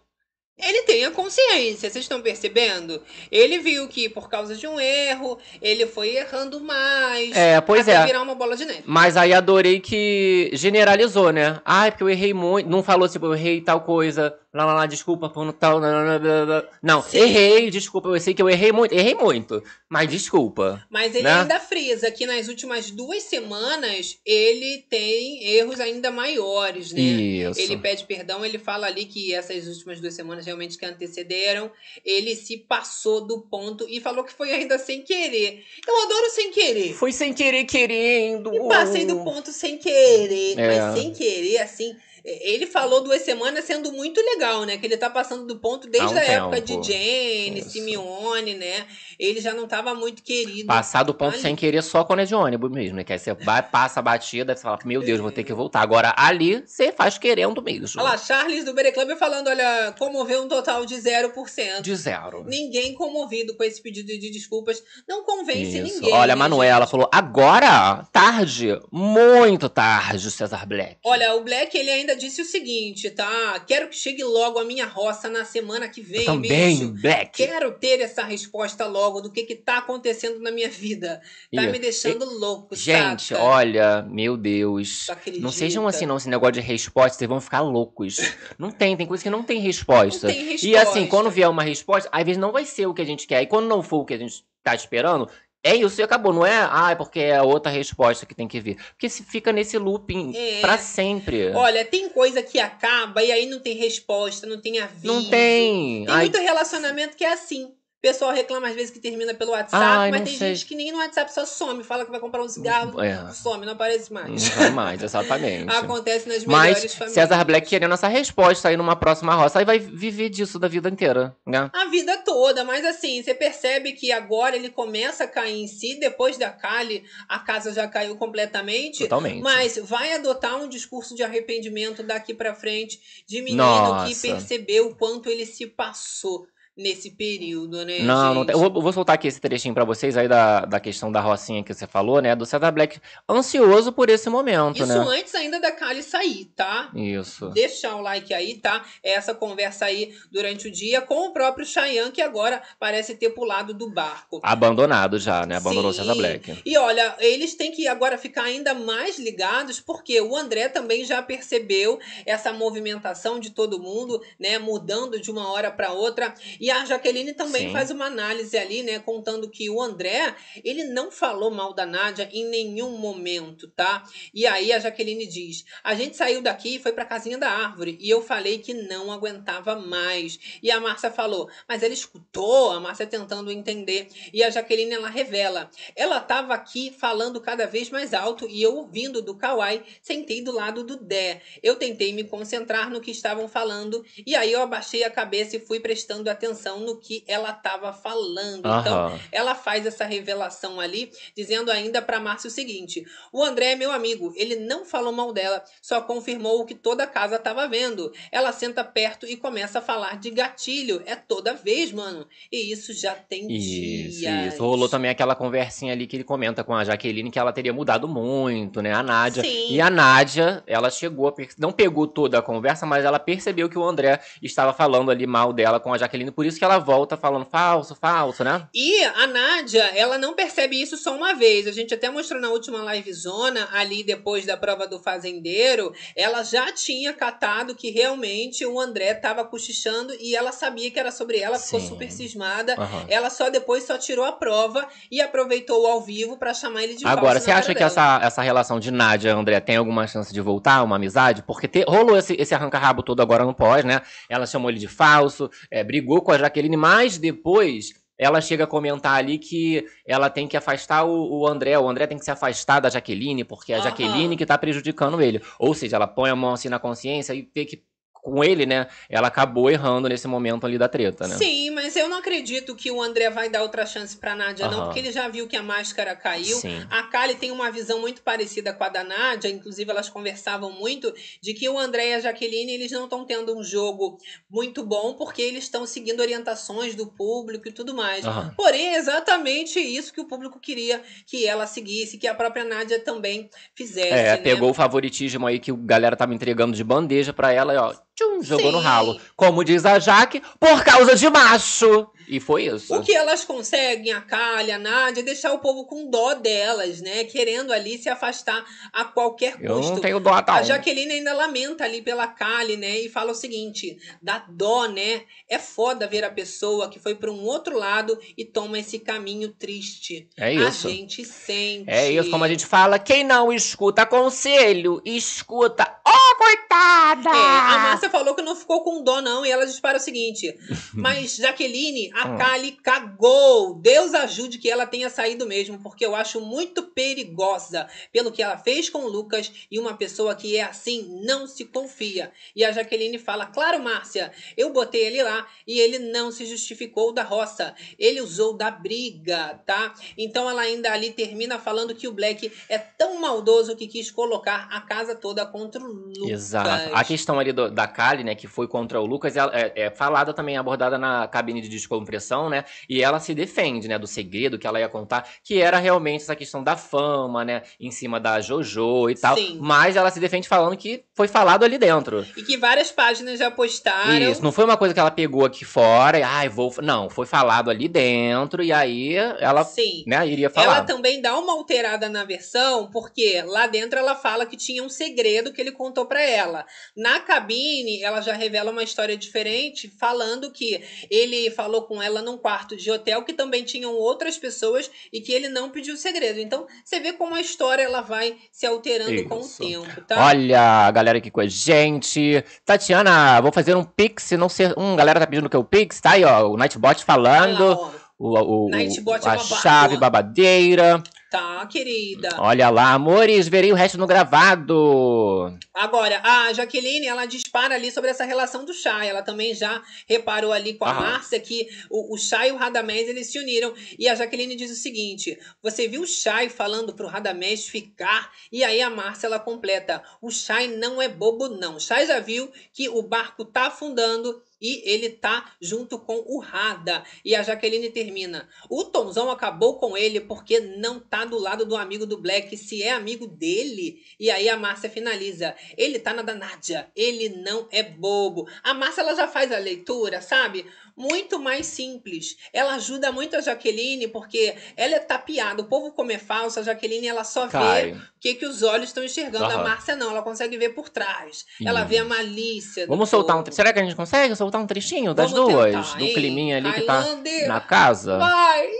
Ele tem a consciência, vocês estão percebendo? Ele viu que por causa de um erro, ele foi errando mais. É, pois até é. virar uma bola de neve. Mas aí adorei que generalizou, né? Ai, porque eu errei muito. Não falou, tipo, eu errei tal coisa. Lá, lá, lá, desculpa por não tal. Não, não. não Sim. errei, desculpa. Eu sei que eu errei muito. Errei muito. Mas desculpa. Mas ele Né? ainda frisa que nas últimas duas semanas ele tem erros ainda maiores, né? Isso. Ele pede perdão, ele fala ali que essas últimas duas semanas realmente que antecederam, ele se passou do ponto e falou que foi ainda sem querer. Eu adoro sem querer. Foi sem querer, querendo. E passei do ponto sem querer, É. mas sem querer, assim. Ele falou duas semanas sendo muito legal, né? Que ele tá passando do ponto desde um a época tempo. de Jenny, Isso. Simeone, né? Ele já não tava muito querido. Passar do ponto Ali. sem querer só quando é de ônibus mesmo, né? Que aí você vai, passa a batida, você fala, meu Deus, vou ter que voltar. Agora ali, você faz querendo mesmo. Olha lá, Charles do Bere Club falando, olha, comoveu um total de 0%. De zero. Ninguém comovido com esse pedido de desculpas. Não convence Isso. ninguém. Olha, a né, Manuela gente? falou, agora, tarde, muito tarde, Cesar Black. Olha, o Black ele ainda disse o seguinte, tá? Quero que chegue logo a minha roça na semana que vem, Também, bicho. Black. Quero ter essa resposta logo do que que tá acontecendo na minha vida. Tá Ih, me deixando louco, Gente, saca? olha, meu Deus. Não sejam assim, não, esse negócio de resposta, vocês vão ficar loucos. Não tem, tem coisa que não tem resposta. Não tem resposta. E assim, quando vier uma resposta, às vezes não vai ser o que a gente quer. E quando não for o que a gente tá esperando, é isso e acabou. Não é, ah, é porque é outra resposta que tem que vir. Porque se fica nesse looping É. pra sempre. Olha, tem coisa que acaba e aí não tem resposta, não tem aviso. não tem. Tem Ai, muito relacionamento que é assim. Pessoal reclama às vezes que termina pelo WhatsApp, Ai, mas tem sei. gente que nem no WhatsApp só some, fala que vai comprar um cigarro, É. some, não aparece mais. Não vai mais, exatamente. Acontece nas Mas melhores famílias. César Black querendo essa resposta aí numa próxima roça, aí vai viver disso da vida inteira, né? A vida toda, mas assim, você percebe que agora ele começa a cair em si, depois da Kali, a casa já caiu completamente. Totalmente. Mas vai adotar um discurso de arrependimento daqui pra frente de menino Nossa. que percebeu o quanto ele se passou nesse período, né? Não, não tem. Eu vou, eu vou soltar aqui esse trechinho pra vocês aí da, da questão da rocinha que você falou, né? Do César Black ansioso por esse momento, Isso né? antes ainda da Kali sair, tá? Isso. Deixar o like aí, tá? Essa conversa aí durante o dia com o próprio Chayanne, que agora parece ter pulado do barco. Abandonado já, né? Abandonou Sim. o César Black. E olha, eles têm que agora ficar ainda mais ligados, porque o André também já percebeu essa movimentação de todo mundo, né? Mudando de uma hora para outra. E a Jaqueline também Sim. faz uma análise ali, né? Contando que o André, ele não falou mal da Nádia em nenhum momento, tá? E aí a Jaqueline diz: a gente saiu daqui e foi pra casinha da árvore. E eu falei que não aguentava mais. E a Márcia falou: mas ela escutou, a Márcia tentando entender. E a Jaqueline, ela revela. Ela estava aqui falando cada vez mais alto e eu ouvindo do Kawai, sentei do lado do Dé. Eu tentei me concentrar no que estavam falando e aí eu abaixei a cabeça e fui prestando atenção no que ela estava falando. Então, Aham. ela faz essa revelação ali, dizendo ainda para Márcia o seguinte: o André é meu amigo, ele não falou mal dela, só confirmou o que toda a casa estava vendo. Ela senta perto e começa a falar de gatilho. É toda vez, mano. E isso já tem Isso, dias. isso. Rolou também aquela conversinha ali que ele comenta com a Jaqueline que ela teria mudado muito, né? A Nádia. Sim. E a Nádia, ela chegou, per- não pegou toda a conversa, mas ela percebeu que o André estava falando ali mal dela com a Jaqueline, por isso que ela volta falando falso, falso, né? E a Nádia, ela não percebe isso só uma vez. A gente até mostrou na última livezona, ali depois da prova do fazendeiro, ela já tinha catado que realmente o André tava cochichando e ela sabia que era sobre ela, ficou Sim. super cismada. Aham. Ela só depois só tirou a prova e aproveitou o ao vivo pra chamar ele de Agora, você acha que dela. essa, essa relação de Nádia e André tem alguma chance de voltar, uma amizade? Porque te- rolou esse, esse arranca-rabo todo agora no pós, né? Ela chamou ele de falso, é, brigou com a Jaqueline, mas depois ela chega a comentar ali que ela tem que afastar o, o André, o André tem que se afastar da Jaqueline, porque é a Aham. Jaqueline que tá prejudicando ele. Ou seja, ela põe a mão assim na consciência e vê que com ele, né, ela acabou errando nesse momento ali da treta, né? Sim, mas eu não acredito que o André vai dar outra chance pra Nádia, não, Aham. porque ele já viu que a máscara caiu. Sim. A Kali tem uma visão muito parecida com a da Nádia, inclusive elas conversavam muito de que o André e a Jaqueline eles não estão tendo um jogo muito bom porque eles estão seguindo orientações do público e tudo mais. Aham. Porém, é exatamente isso que o público queria que ela seguisse, que a própria Nádia também fizesse. É, né? pegou o favoritismo aí que o galera tava entregando de bandeja pra ela e ó, tchum, jogou no Sim. ralo. Como diz a Jaque, por causa de macho. E foi isso. O que elas conseguem, a Kali, a Nádia, é deixar o povo com dó delas, né? Querendo ali se afastar a qualquer Eu custo. não tenho dó, A tal. Jaqueline ainda lamenta ali pela Kali, né? E fala o seguinte: dá dó, né? É foda ver a pessoa que foi para um outro lado e toma esse caminho triste. É isso. A gente sente. É isso, como a gente fala, quem não escuta conselho, escuta. Ó, coitada! É, a Márcia falou que não ficou com dó, não, e ela dispara o seguinte: Mas, Jaqueline, a Hum. Kali cagou. Deus ajude que ela tenha saído mesmo, porque eu acho muito perigosa pelo que ela fez com o Lucas e uma pessoa que é assim não se confia. E a Jaqueline fala: Claro, Márcia, eu botei ele lá e ele não se justificou da roça. Ele usou da briga, tá? Então ela ainda ali termina falando que o Black é tão maldoso que quis colocar a casa toda contra o Lucas. Exato. A questão ali do- da Kali, né, que foi contra o Lucas, ela- é, é falada também, abordada na cabine de descompressão, né? E ela se defende, né, do segredo que ela ia contar, que era realmente essa questão da fama, né, em cima da JoJo e tal. Sim. Mas ela se defende falando que foi falado ali dentro. E que várias páginas já postaram. Isso, não foi uma coisa que ela pegou aqui fora e, ai, vou. Não, foi falado ali dentro e aí ela, Sim. né, iria Ela falar. também dá uma alterada na versão, porque lá dentro ela fala que tinha um segredo que ele contou pra ela. Na cabine, ela já revela uma história diferente, falando que ele falou com com ela num quarto de hotel que também tinham outras pessoas e que ele não pediu segredo. Então, você vê como a história ela vai se alterando com o Isso. tempo, tá? Olha a galera aqui com a gente. Tatiana, vou fazer um pix, não ser. Hum, galera tá pedindo que é o pix, tá aí, ó. O Nightbot falando. lá. O, o, o- é a chave babadeira. Tá, querida. Olha lá, amores, verei o resto no gravado. Agora, a Jaqueline, ela dispara ali sobre essa relação do Chay. Ela também já reparou ali com a Aham. Márcia que o, o Chay e o Radamés, eles se uniram. E a Jaqueline diz o seguinte, você viu o Chay falando pro Radamés ficar? E aí a Márcia, ela completa, o Chay não é bobo não. O Chay já viu que o barco tá afundando e ele tá junto com o Rada. E a Jaqueline termina. O Tomzão acabou com ele porque não tá do lado do amigo do Black. Se é amigo dele. E aí a Márcia finaliza. Ele tá na da Nádia. Ele não é bobo. A Márcia ela já faz a leitura, sabe? Muito mais simples. Ela ajuda muito a Jaqueline porque ela é tapeada. O povo come falso. A Jaqueline ela só vê Cai. o que, que os olhos estão enxergando. A Aham. Márcia não. Ela consegue ver por trás. Ela vê a malícia. do Vamos soltar um. povo. Será que a gente consegue soltar um trechinho das Vamos duas? tentar, do hein? climinha ali que tá Highlander, na casa? Vai!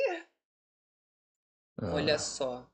Ah. Olha só.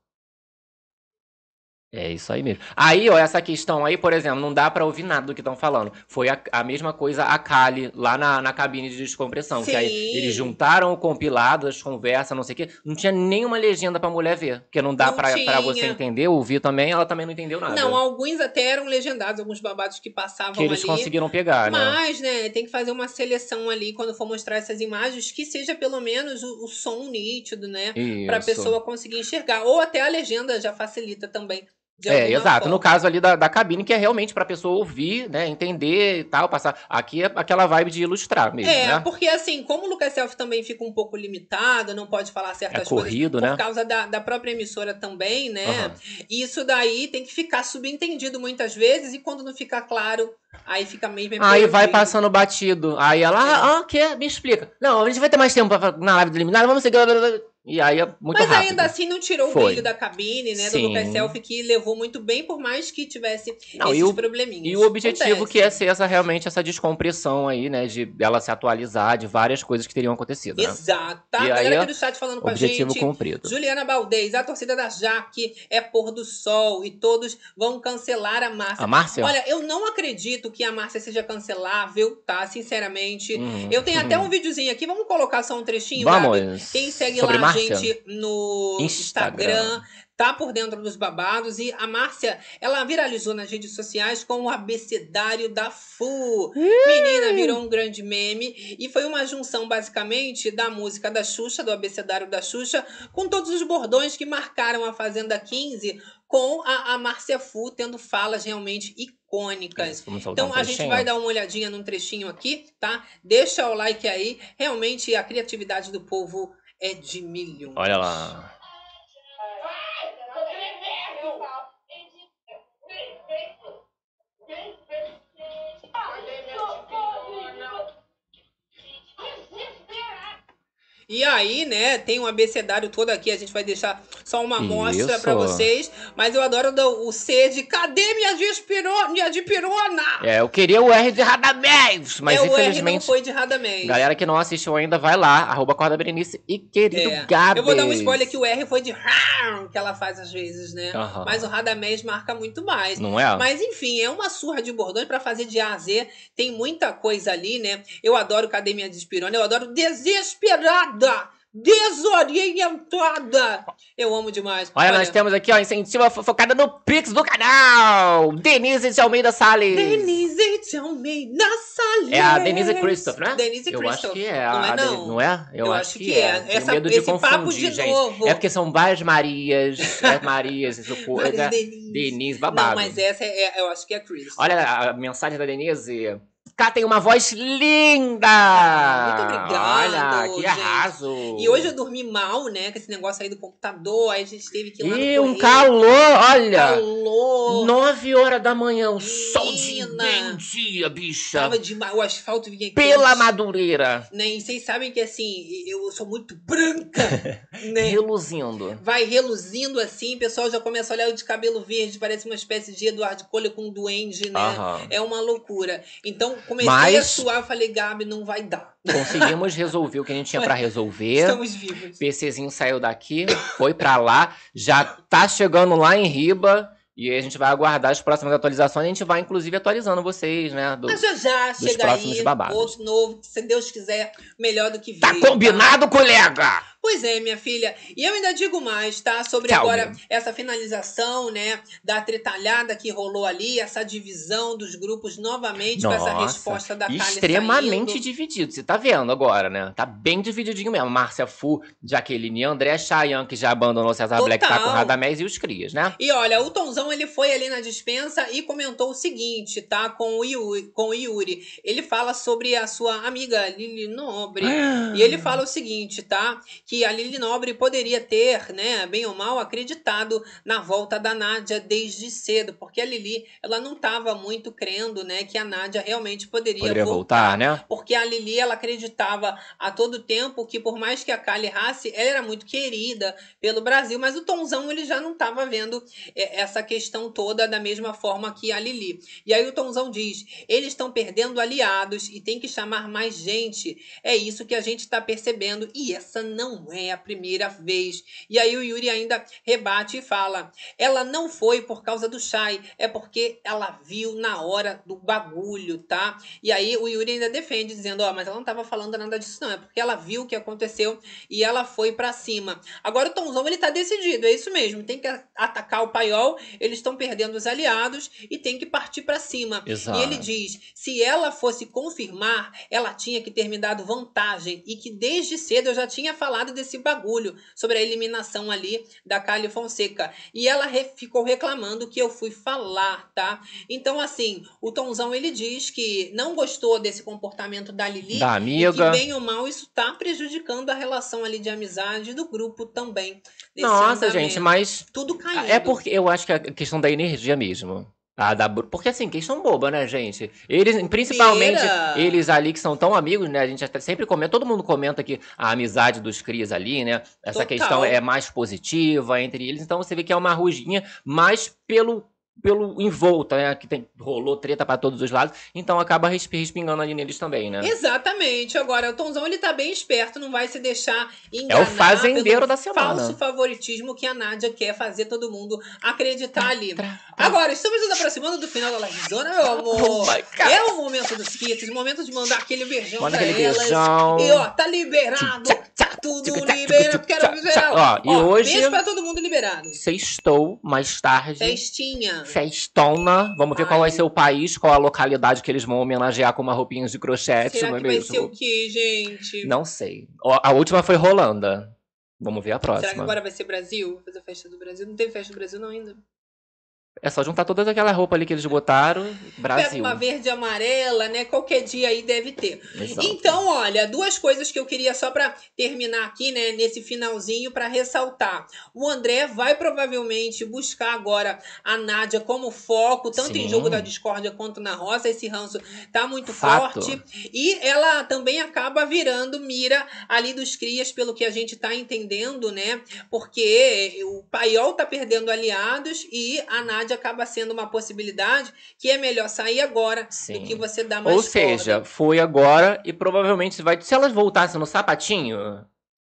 É isso aí mesmo. Aí, ó, essa questão aí, por exemplo, não dá pra ouvir nada do que estão falando. Foi a, a mesma coisa a Kali lá na, na cabine de descompressão. Que aí Sim. eles juntaram o compilado, as conversas, não sei o quê. Não tinha nenhuma legenda pra mulher ver. Porque não dá pra, pra você entender, ouvir também, ela também não entendeu nada. Não, alguns até eram legendados, alguns babados que passavam que eles ali. conseguiram pegar, né? Mas, né, tem que fazer uma seleção ali quando for mostrar essas imagens que seja pelo menos o, o som nítido, né? Pra Isso. pessoa conseguir enxergar. Ou até a legenda já facilita também. É, exato. forma. No caso ali da, da cabine, que é realmente pra pessoa ouvir, né? Entender e tal, passar. Aqui é aquela vibe de ilustrar mesmo, É, né? porque assim, como o Lucas Self também fica um pouco limitado, não pode falar certas É coisas corrido, por né? causa da, da própria emissora também, né? Aham. Isso daí tem que ficar subentendido muitas vezes e quando não fica claro, aí fica mesmo. é Aí vai passando batido. Aí ela, ah, ah, o quê? Me explica. Não, a gente vai ter mais tempo pra, na live do eliminado, vamos seguir. E aí é muito Mas rápido. ainda assim não tirou Foi. o brilho da cabine, né? Do Sim. Lucas Self, que levou muito bem, por mais que tivesse Não, esses e o- probleminhas. E o objetivo Acontece. que é ser essa realmente essa descompressão aí, né? De ela se atualizar de várias coisas que teriam acontecido, né? Exato. E A aí, galera aqui do chat falando com a Objetivo gente. cumprido. Juliana Baldez, a torcida da Jaque é pôr do sol e todos vão cancelar a Márcia. A Márcia? Olha, eu não acredito que a Márcia seja cancelável, tá? Sinceramente. Uhum. Eu tenho até um videozinho aqui, vamos colocar só um trechinho, Vamos. Gabi? Quem segue Sobre lá Márcia? gente no Instagram. Instagram, tá por dentro dos babados. E a Márcia, ela viralizou nas redes sociais com o abecedário da FU. Menina, virou um grande meme. E foi uma junção, basicamente, da música da Xuxa, do abecedário da Xuxa, com todos os bordões que marcaram a Fazenda 15, com a, a Márcia Fu tendo falas realmente icônicas. Então um a gente vai dar uma olhadinha num trechinho aqui, tá? Deixa o like aí. Realmente a criatividade do povo é de milhões. Olha lá. E aí, né, tem um abecedário todo aqui, a gente vai deixar só uma amostra pra vocês. Mas eu adoro do- o C de cadê minha despirona? Minha dipirona? É, eu queria o R de Radamés, mas é, o R não infelizmente. foi de Radamés. Galera que não assistiu ainda, vai lá, arroba Corda Berenice e querido É. Gabs. Eu vou dar um spoiler que o R foi de ram, que ela faz às vezes, né? Aham. Mas o Radamés marca muito mais. Não é? Mas enfim, é uma surra de bordões pra fazer de A a Z. Tem muita coisa ali, né? Eu adoro Cadê Minha Despirona? Eu adoro Desesperada! Desorientada! Eu amo demais. Olha, nós temos aqui, ó, incentiva fo- focada no Pix do canal. Denise de Almeida Salles. Denise de Almeida Salles. É a Denise Christoph, né? Denise Eu Christoph. acho que é. Não é, não. Não é? Eu, Eu acho, acho que, que é. é. Essa- medo de confundir, de gente. novo. É porque são várias Marias. é Marias, isso coisa. Denise. Denise, babado. Não, mas essa é, é- eu acho que é a Chris. Olha a mensagem da Denise. Cá tem uma voz linda! muito obrigada, Olha, que gente. arraso! E hoje eu dormi mal, né? Com esse negócio aí do computador. Aí a gente teve que ir lá E um calor, olha! Calor. Nove horas da manhã, o sol de meio-dia, bicha! Tava demais. O asfalto vinha aqui. Pela madureira! Né? E vocês sabem que assim, eu sou muito branca, né? Reluzindo. Vai reluzindo assim, o pessoal já começa a olhar eu de cabelo verde, parece uma espécie de Eduardo Colha com um duende, né? Aham. É uma loucura. Então, comecei a Mas- suar, eu falei, Gabi, não vai dar. Conseguimos resolver o que a gente tinha pra resolver. Estamos vivos. PCzinho saiu daqui, foi pra lá, já tá chegando lá em Riba. E aí a gente vai aguardar as próximas atualizações. A gente vai, inclusive, atualizando vocês, né? do- Mas já já chega próximos aí babados. outro novo, que, se Deus quiser, melhor do que Tá veio. combinado, colega? Pois é, minha filha. E eu ainda digo mais, tá? Sobre Tell agora essa finalização, né? Da tretalhada que rolou ali, essa divisão dos grupos novamente com essa Nossa, resposta da Kali Extremamente saindo. dividido. Você tá vendo agora, né? Tá bem divididinho mesmo. Márcia Fu, Jaqueline André Chayan, que já abandonou o César Black, tá com o Total. Radamés e os Crias, né? E olha, o Tonzão ele foi ali na dispensa e comentou o seguinte, tá? Com o Yuri. Com o Yuri. Ele fala sobre a sua amiga Lili Nobre. E ele fala o seguinte, tá? Que a Lili Nobre poderia ter, né, bem ou mal, acreditado na volta da Nádia desde cedo, porque a Lili, ela não estava muito crendo, né, que a Nádia realmente poderia, Poderia voltar. voltar, né? Porque a Lili, ela acreditava a todo tempo que por mais que a Kali errasse, ela era muito querida pelo Brasil, mas o Tonzão, ele já não estava vendo é, essa questão toda da mesma forma que a Lili. E aí o Tonzão diz, eles estão perdendo aliados e tem que chamar mais gente. É isso que a gente está percebendo e essa não é a primeira vez. E aí o Yuri ainda rebate e fala: ela não foi por causa do Shai, é porque ela viu na hora do bagulho, tá? E aí o Yuri ainda defende, dizendo: ó, mas ela não tava falando nada disso, não, é porque ela viu o que aconteceu e ela foi pra cima. Agora o Tomzão ele tá decidido, é isso mesmo, tem que atacar o paiol, eles estão perdendo os aliados e tem que partir pra cima. Exato. E ele diz: se ela fosse confirmar, ela tinha que ter me dado vantagem e que desde cedo eu já tinha falado desse bagulho sobre a eliminação ali da Kali Fonseca. E ela re- ficou reclamando que eu fui falar, tá? Então, assim, o Tonzão ele diz que não gostou desse comportamento da Lili. Da E amiga. que bem ou mal isso tá prejudicando a relação ali de amizade do grupo também. Nossa, andamento. gente, mas Tudo caindo. É porque eu acho que é a questão da energia mesmo. A da, porque assim, questão boba, né, gente? Eles, principalmente, eles ali que são tão amigos, né? A gente até sempre comenta, todo mundo comenta que a amizade dos crias ali, né? Essa Total. questão é mais positiva entre eles. Então você vê que é uma ruginha mais pelo pelo envolta, né? Que tem, rolou treta pra todos os lados. Então acaba resp- respingando ali neles também, né? Exatamente. Agora, o Tonzão ele tá bem esperto, não vai se deixar É enganar o fazendeiro da semana. falso favoritismo que a Nádia quer fazer todo mundo acreditar ali. Agora, estamos nos aproximando do final da livezona, meu amor. Oh my God. é o momento dos kits, o momento de mandar aquele beijão Manda pra aquele elas. beijão. E ó, tá liberado. Tudo tchac, tchac, liberado. Quero liberar. Ó, e hoje- Beijo pra todo mundo liberado. Sextou mais tarde. Festinha. Festona. Vamos ver qual vai Ai. ser o país, qual a localidade que eles vão homenagear com uma roupinha de crochete, Será não é que vai mesmo? ser o quê, gente? Não sei. A última foi Rolanda. Vamos ver a Será que próxima. agora vai ser Brasil? Fazer festa do Brasil? Não teve festa do Brasil não ainda. É só juntar todas aquelas roupas ali que eles botaram. Pega Brasil. uma verde e amarela, né? Qualquer dia aí deve ter. Exato. Então, olha, duas coisas que eu queria só pra terminar aqui, né, nesse finalzinho pra ressaltar. O André vai provavelmente buscar agora a Nádia como foco, tanto em Sim. jogo da discórdia quanto na roça. Esse ranço tá muito Fato. forte. E ela também acaba virando mira ali dos crias, pelo que a gente tá entendendo, né? Porque o Paiol tá perdendo aliados e a Nádia acaba sendo uma possibilidade que é melhor sair agora Sim. do que você dar mais Ou seja, corda. foi agora e provavelmente vai. Se elas voltassem no sapatinho,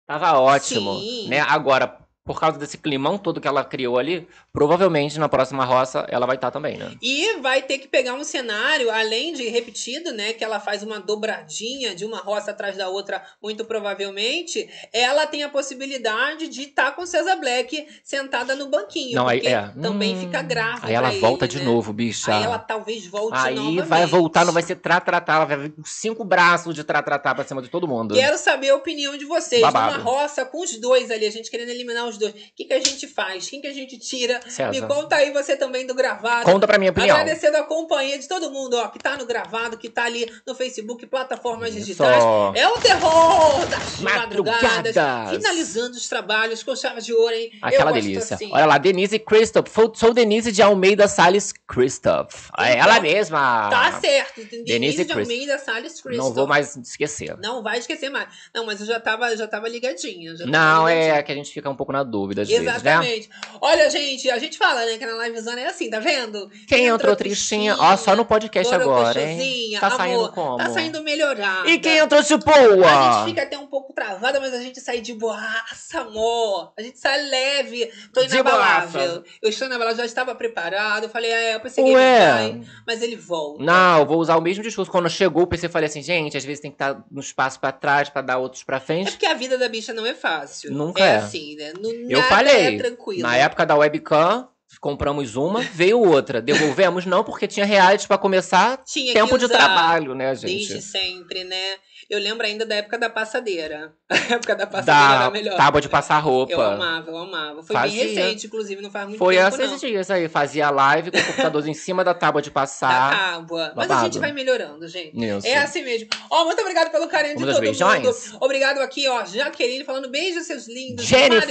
tava ótimo. Sim. Né? Agora, por causa desse climão todo que ela criou ali, provavelmente na próxima roça ela vai estar também, né? E vai ter que pegar um cenário, além de repetido, né? Que ela faz uma dobradinha de uma roça atrás da outra, muito provavelmente. Ela tem a possibilidade de estar com César Black sentada no banquinho. Não, aí é. também Hum. fica grave. Aí ela volta ele, de né? novo, bicha. Aí ela talvez volte Aí novamente. vai voltar, não vai ser tra-tra-tá. Ela vai vir com cinco braços de tra-tra-tá pra cima de todo mundo. Quero saber a opinião de vocês. Babado. Numa roça com os dois ali, a gente querendo eliminar os dois. O que, que a gente faz? Quem que a gente tira? César. Me conta aí você também do gravado. Conta pra minha opinião. Agradecendo a companhia de todo mundo, ó, que tá no gravado, que tá ali no Facebook, plataformas Isso. digitais. É o terror das Madrugadas. madrugadas. Finalizando os trabalhos com chave de ouro, hein? Aquela delícia. assim. Olha lá, Denise Christoph. Sou Denise de Almeida Salles Christoph. É Então, ela mesma. Tá certo. Denise, Denise de Almeida Salles Crystal. Não vou mais esquecer. Não vai esquecer mais. Não, mas eu já tava, já tava ligadinha. Já tava Não, ligadinha. é que a gente fica um pouco na na dúvida às vezes, né? Exatamente. Olha, gente, a gente fala, né, que na livezona é assim, tá vendo? Quem entrou tristinha? Ó, só no podcast agora, hein? Tá amor, saindo como? Tá saindo melhorada. E quem entrou de A boa? gente fica até um pouco travada, mas a gente sai de boaça, amor. A gente sai leve. Tô inabalável. Eu estou inabalável, já estava preparado. Eu falei, é, eu pensei que ele vai, mas ele volta. Não, eu vou usar o mesmo discurso. Quando chegou o PC, falei assim, gente, às vezes tem que estar no espaço pra trás pra dar outros pra É frente. porque a vida da bicha não é fácil. Nunca é. é. assim, né? No, Eu falei, é tranquilo. Na época da webcam, compramos uma, veio outra. Devolvemos não, porque tinha reais pra começar Tinha tempo de trabalho, né, gente? Desde sempre, né? Eu lembro ainda da época da passadeira. A época da passadeira Da era melhor. tábua de passar roupa. Eu amava, eu amava. Foi Fazia. bem recente, inclusive, não faz muito Foi tempo, esses não. dias aí, fazia live com o computador em cima da tábua de Da passar. tábua. Mas a Babado. gente vai melhorando, gente. Isso. É assim mesmo. Ó, muito obrigado pelo carinho de Vamos todo aos beijões? mundo. Obrigado aqui, ó, Jaqueline falando beijo, seus lindos. Jennifer,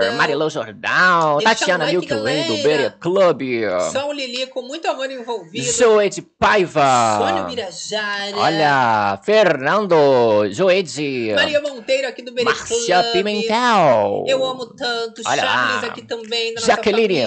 Marilô Marilou Jordão, Tatiana Milk Way do. Better Club, São Lili com muito amor envolvido. Zoe de Paiva, Sônia Birajara. olha, Fernando, Joede, Maria Monteiro aqui do Bere Márcia Club. Pimentel, Eu amo tanto. Olha Charles lá. aqui também, da Jaqueline.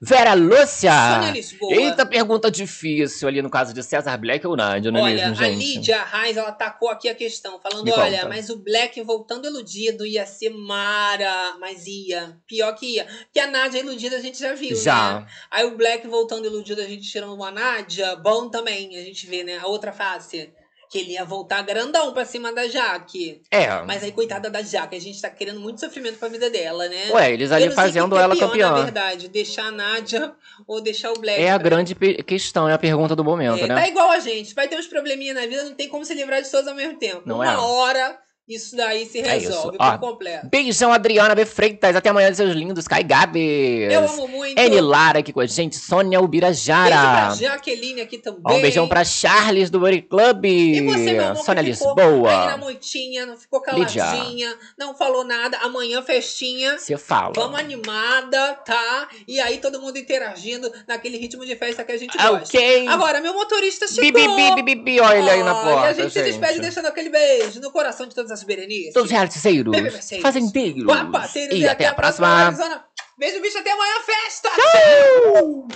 Vera Lúcia. Sônia Lisboa. Eita, pergunta difícil ali no caso de César Black ou Nádia, não é Olha, mesmo, a gente? Lídia Reis, ela tacou aqui a questão, falando: Me olha, conta. mas o Black voltando iludido ia ser Mara. Mas ia. Pior que ia. Porque a Nádia iludida a gente já viu, né? Já. Aí o Black voltando iludido, a gente tirando uma Nádia, bom também, a gente vê, né? A outra face. Que ele ia voltar grandão pra cima da Jaque. É. Mas aí, coitada da Jaque, a gente tá querendo muito sofrimento pra vida dela, né? Ué, eles ali fazendo é ela pior, campeã. Na verdade, deixar a Nádia ou deixar o Black. É a grande questão, é a pergunta do momento, É, né? Tá igual a gente, vai ter uns probleminha na vida, não tem como se livrar de todos ao mesmo tempo. Não Uma é? hora isso daí se É resolve Ó, por completo. Beijão, Adriana B. Freitas. Até amanhã, seus lindos. Cai Gabs. Eu amo muito. Eni Lara aqui com a gente. Sônia Beijo pra Ubirajara. Jaqueline aqui também. Ó, um beijão pra Charles do Body Club. E você, meu amor, Sônia Lisboa. aí na moitinha, não ficou Lídia. caladinha, não falou nada. Amanhã, festinha. Você fala. Vamos animada, tá? E aí todo mundo interagindo naquele ritmo de festa que a gente Ah, gosta. Ok. Agora, meu motorista chegou. Bibi, bibi, bibi, olha ele aí na porta, E a gente, se despede deixando aquele beijo no coração de todas as berenices. Todos os Mercedes. fazendeiros. Guapaceiros E até a próxima. Arizona. Beijo, bicho, até amanhã, festa! Tchau!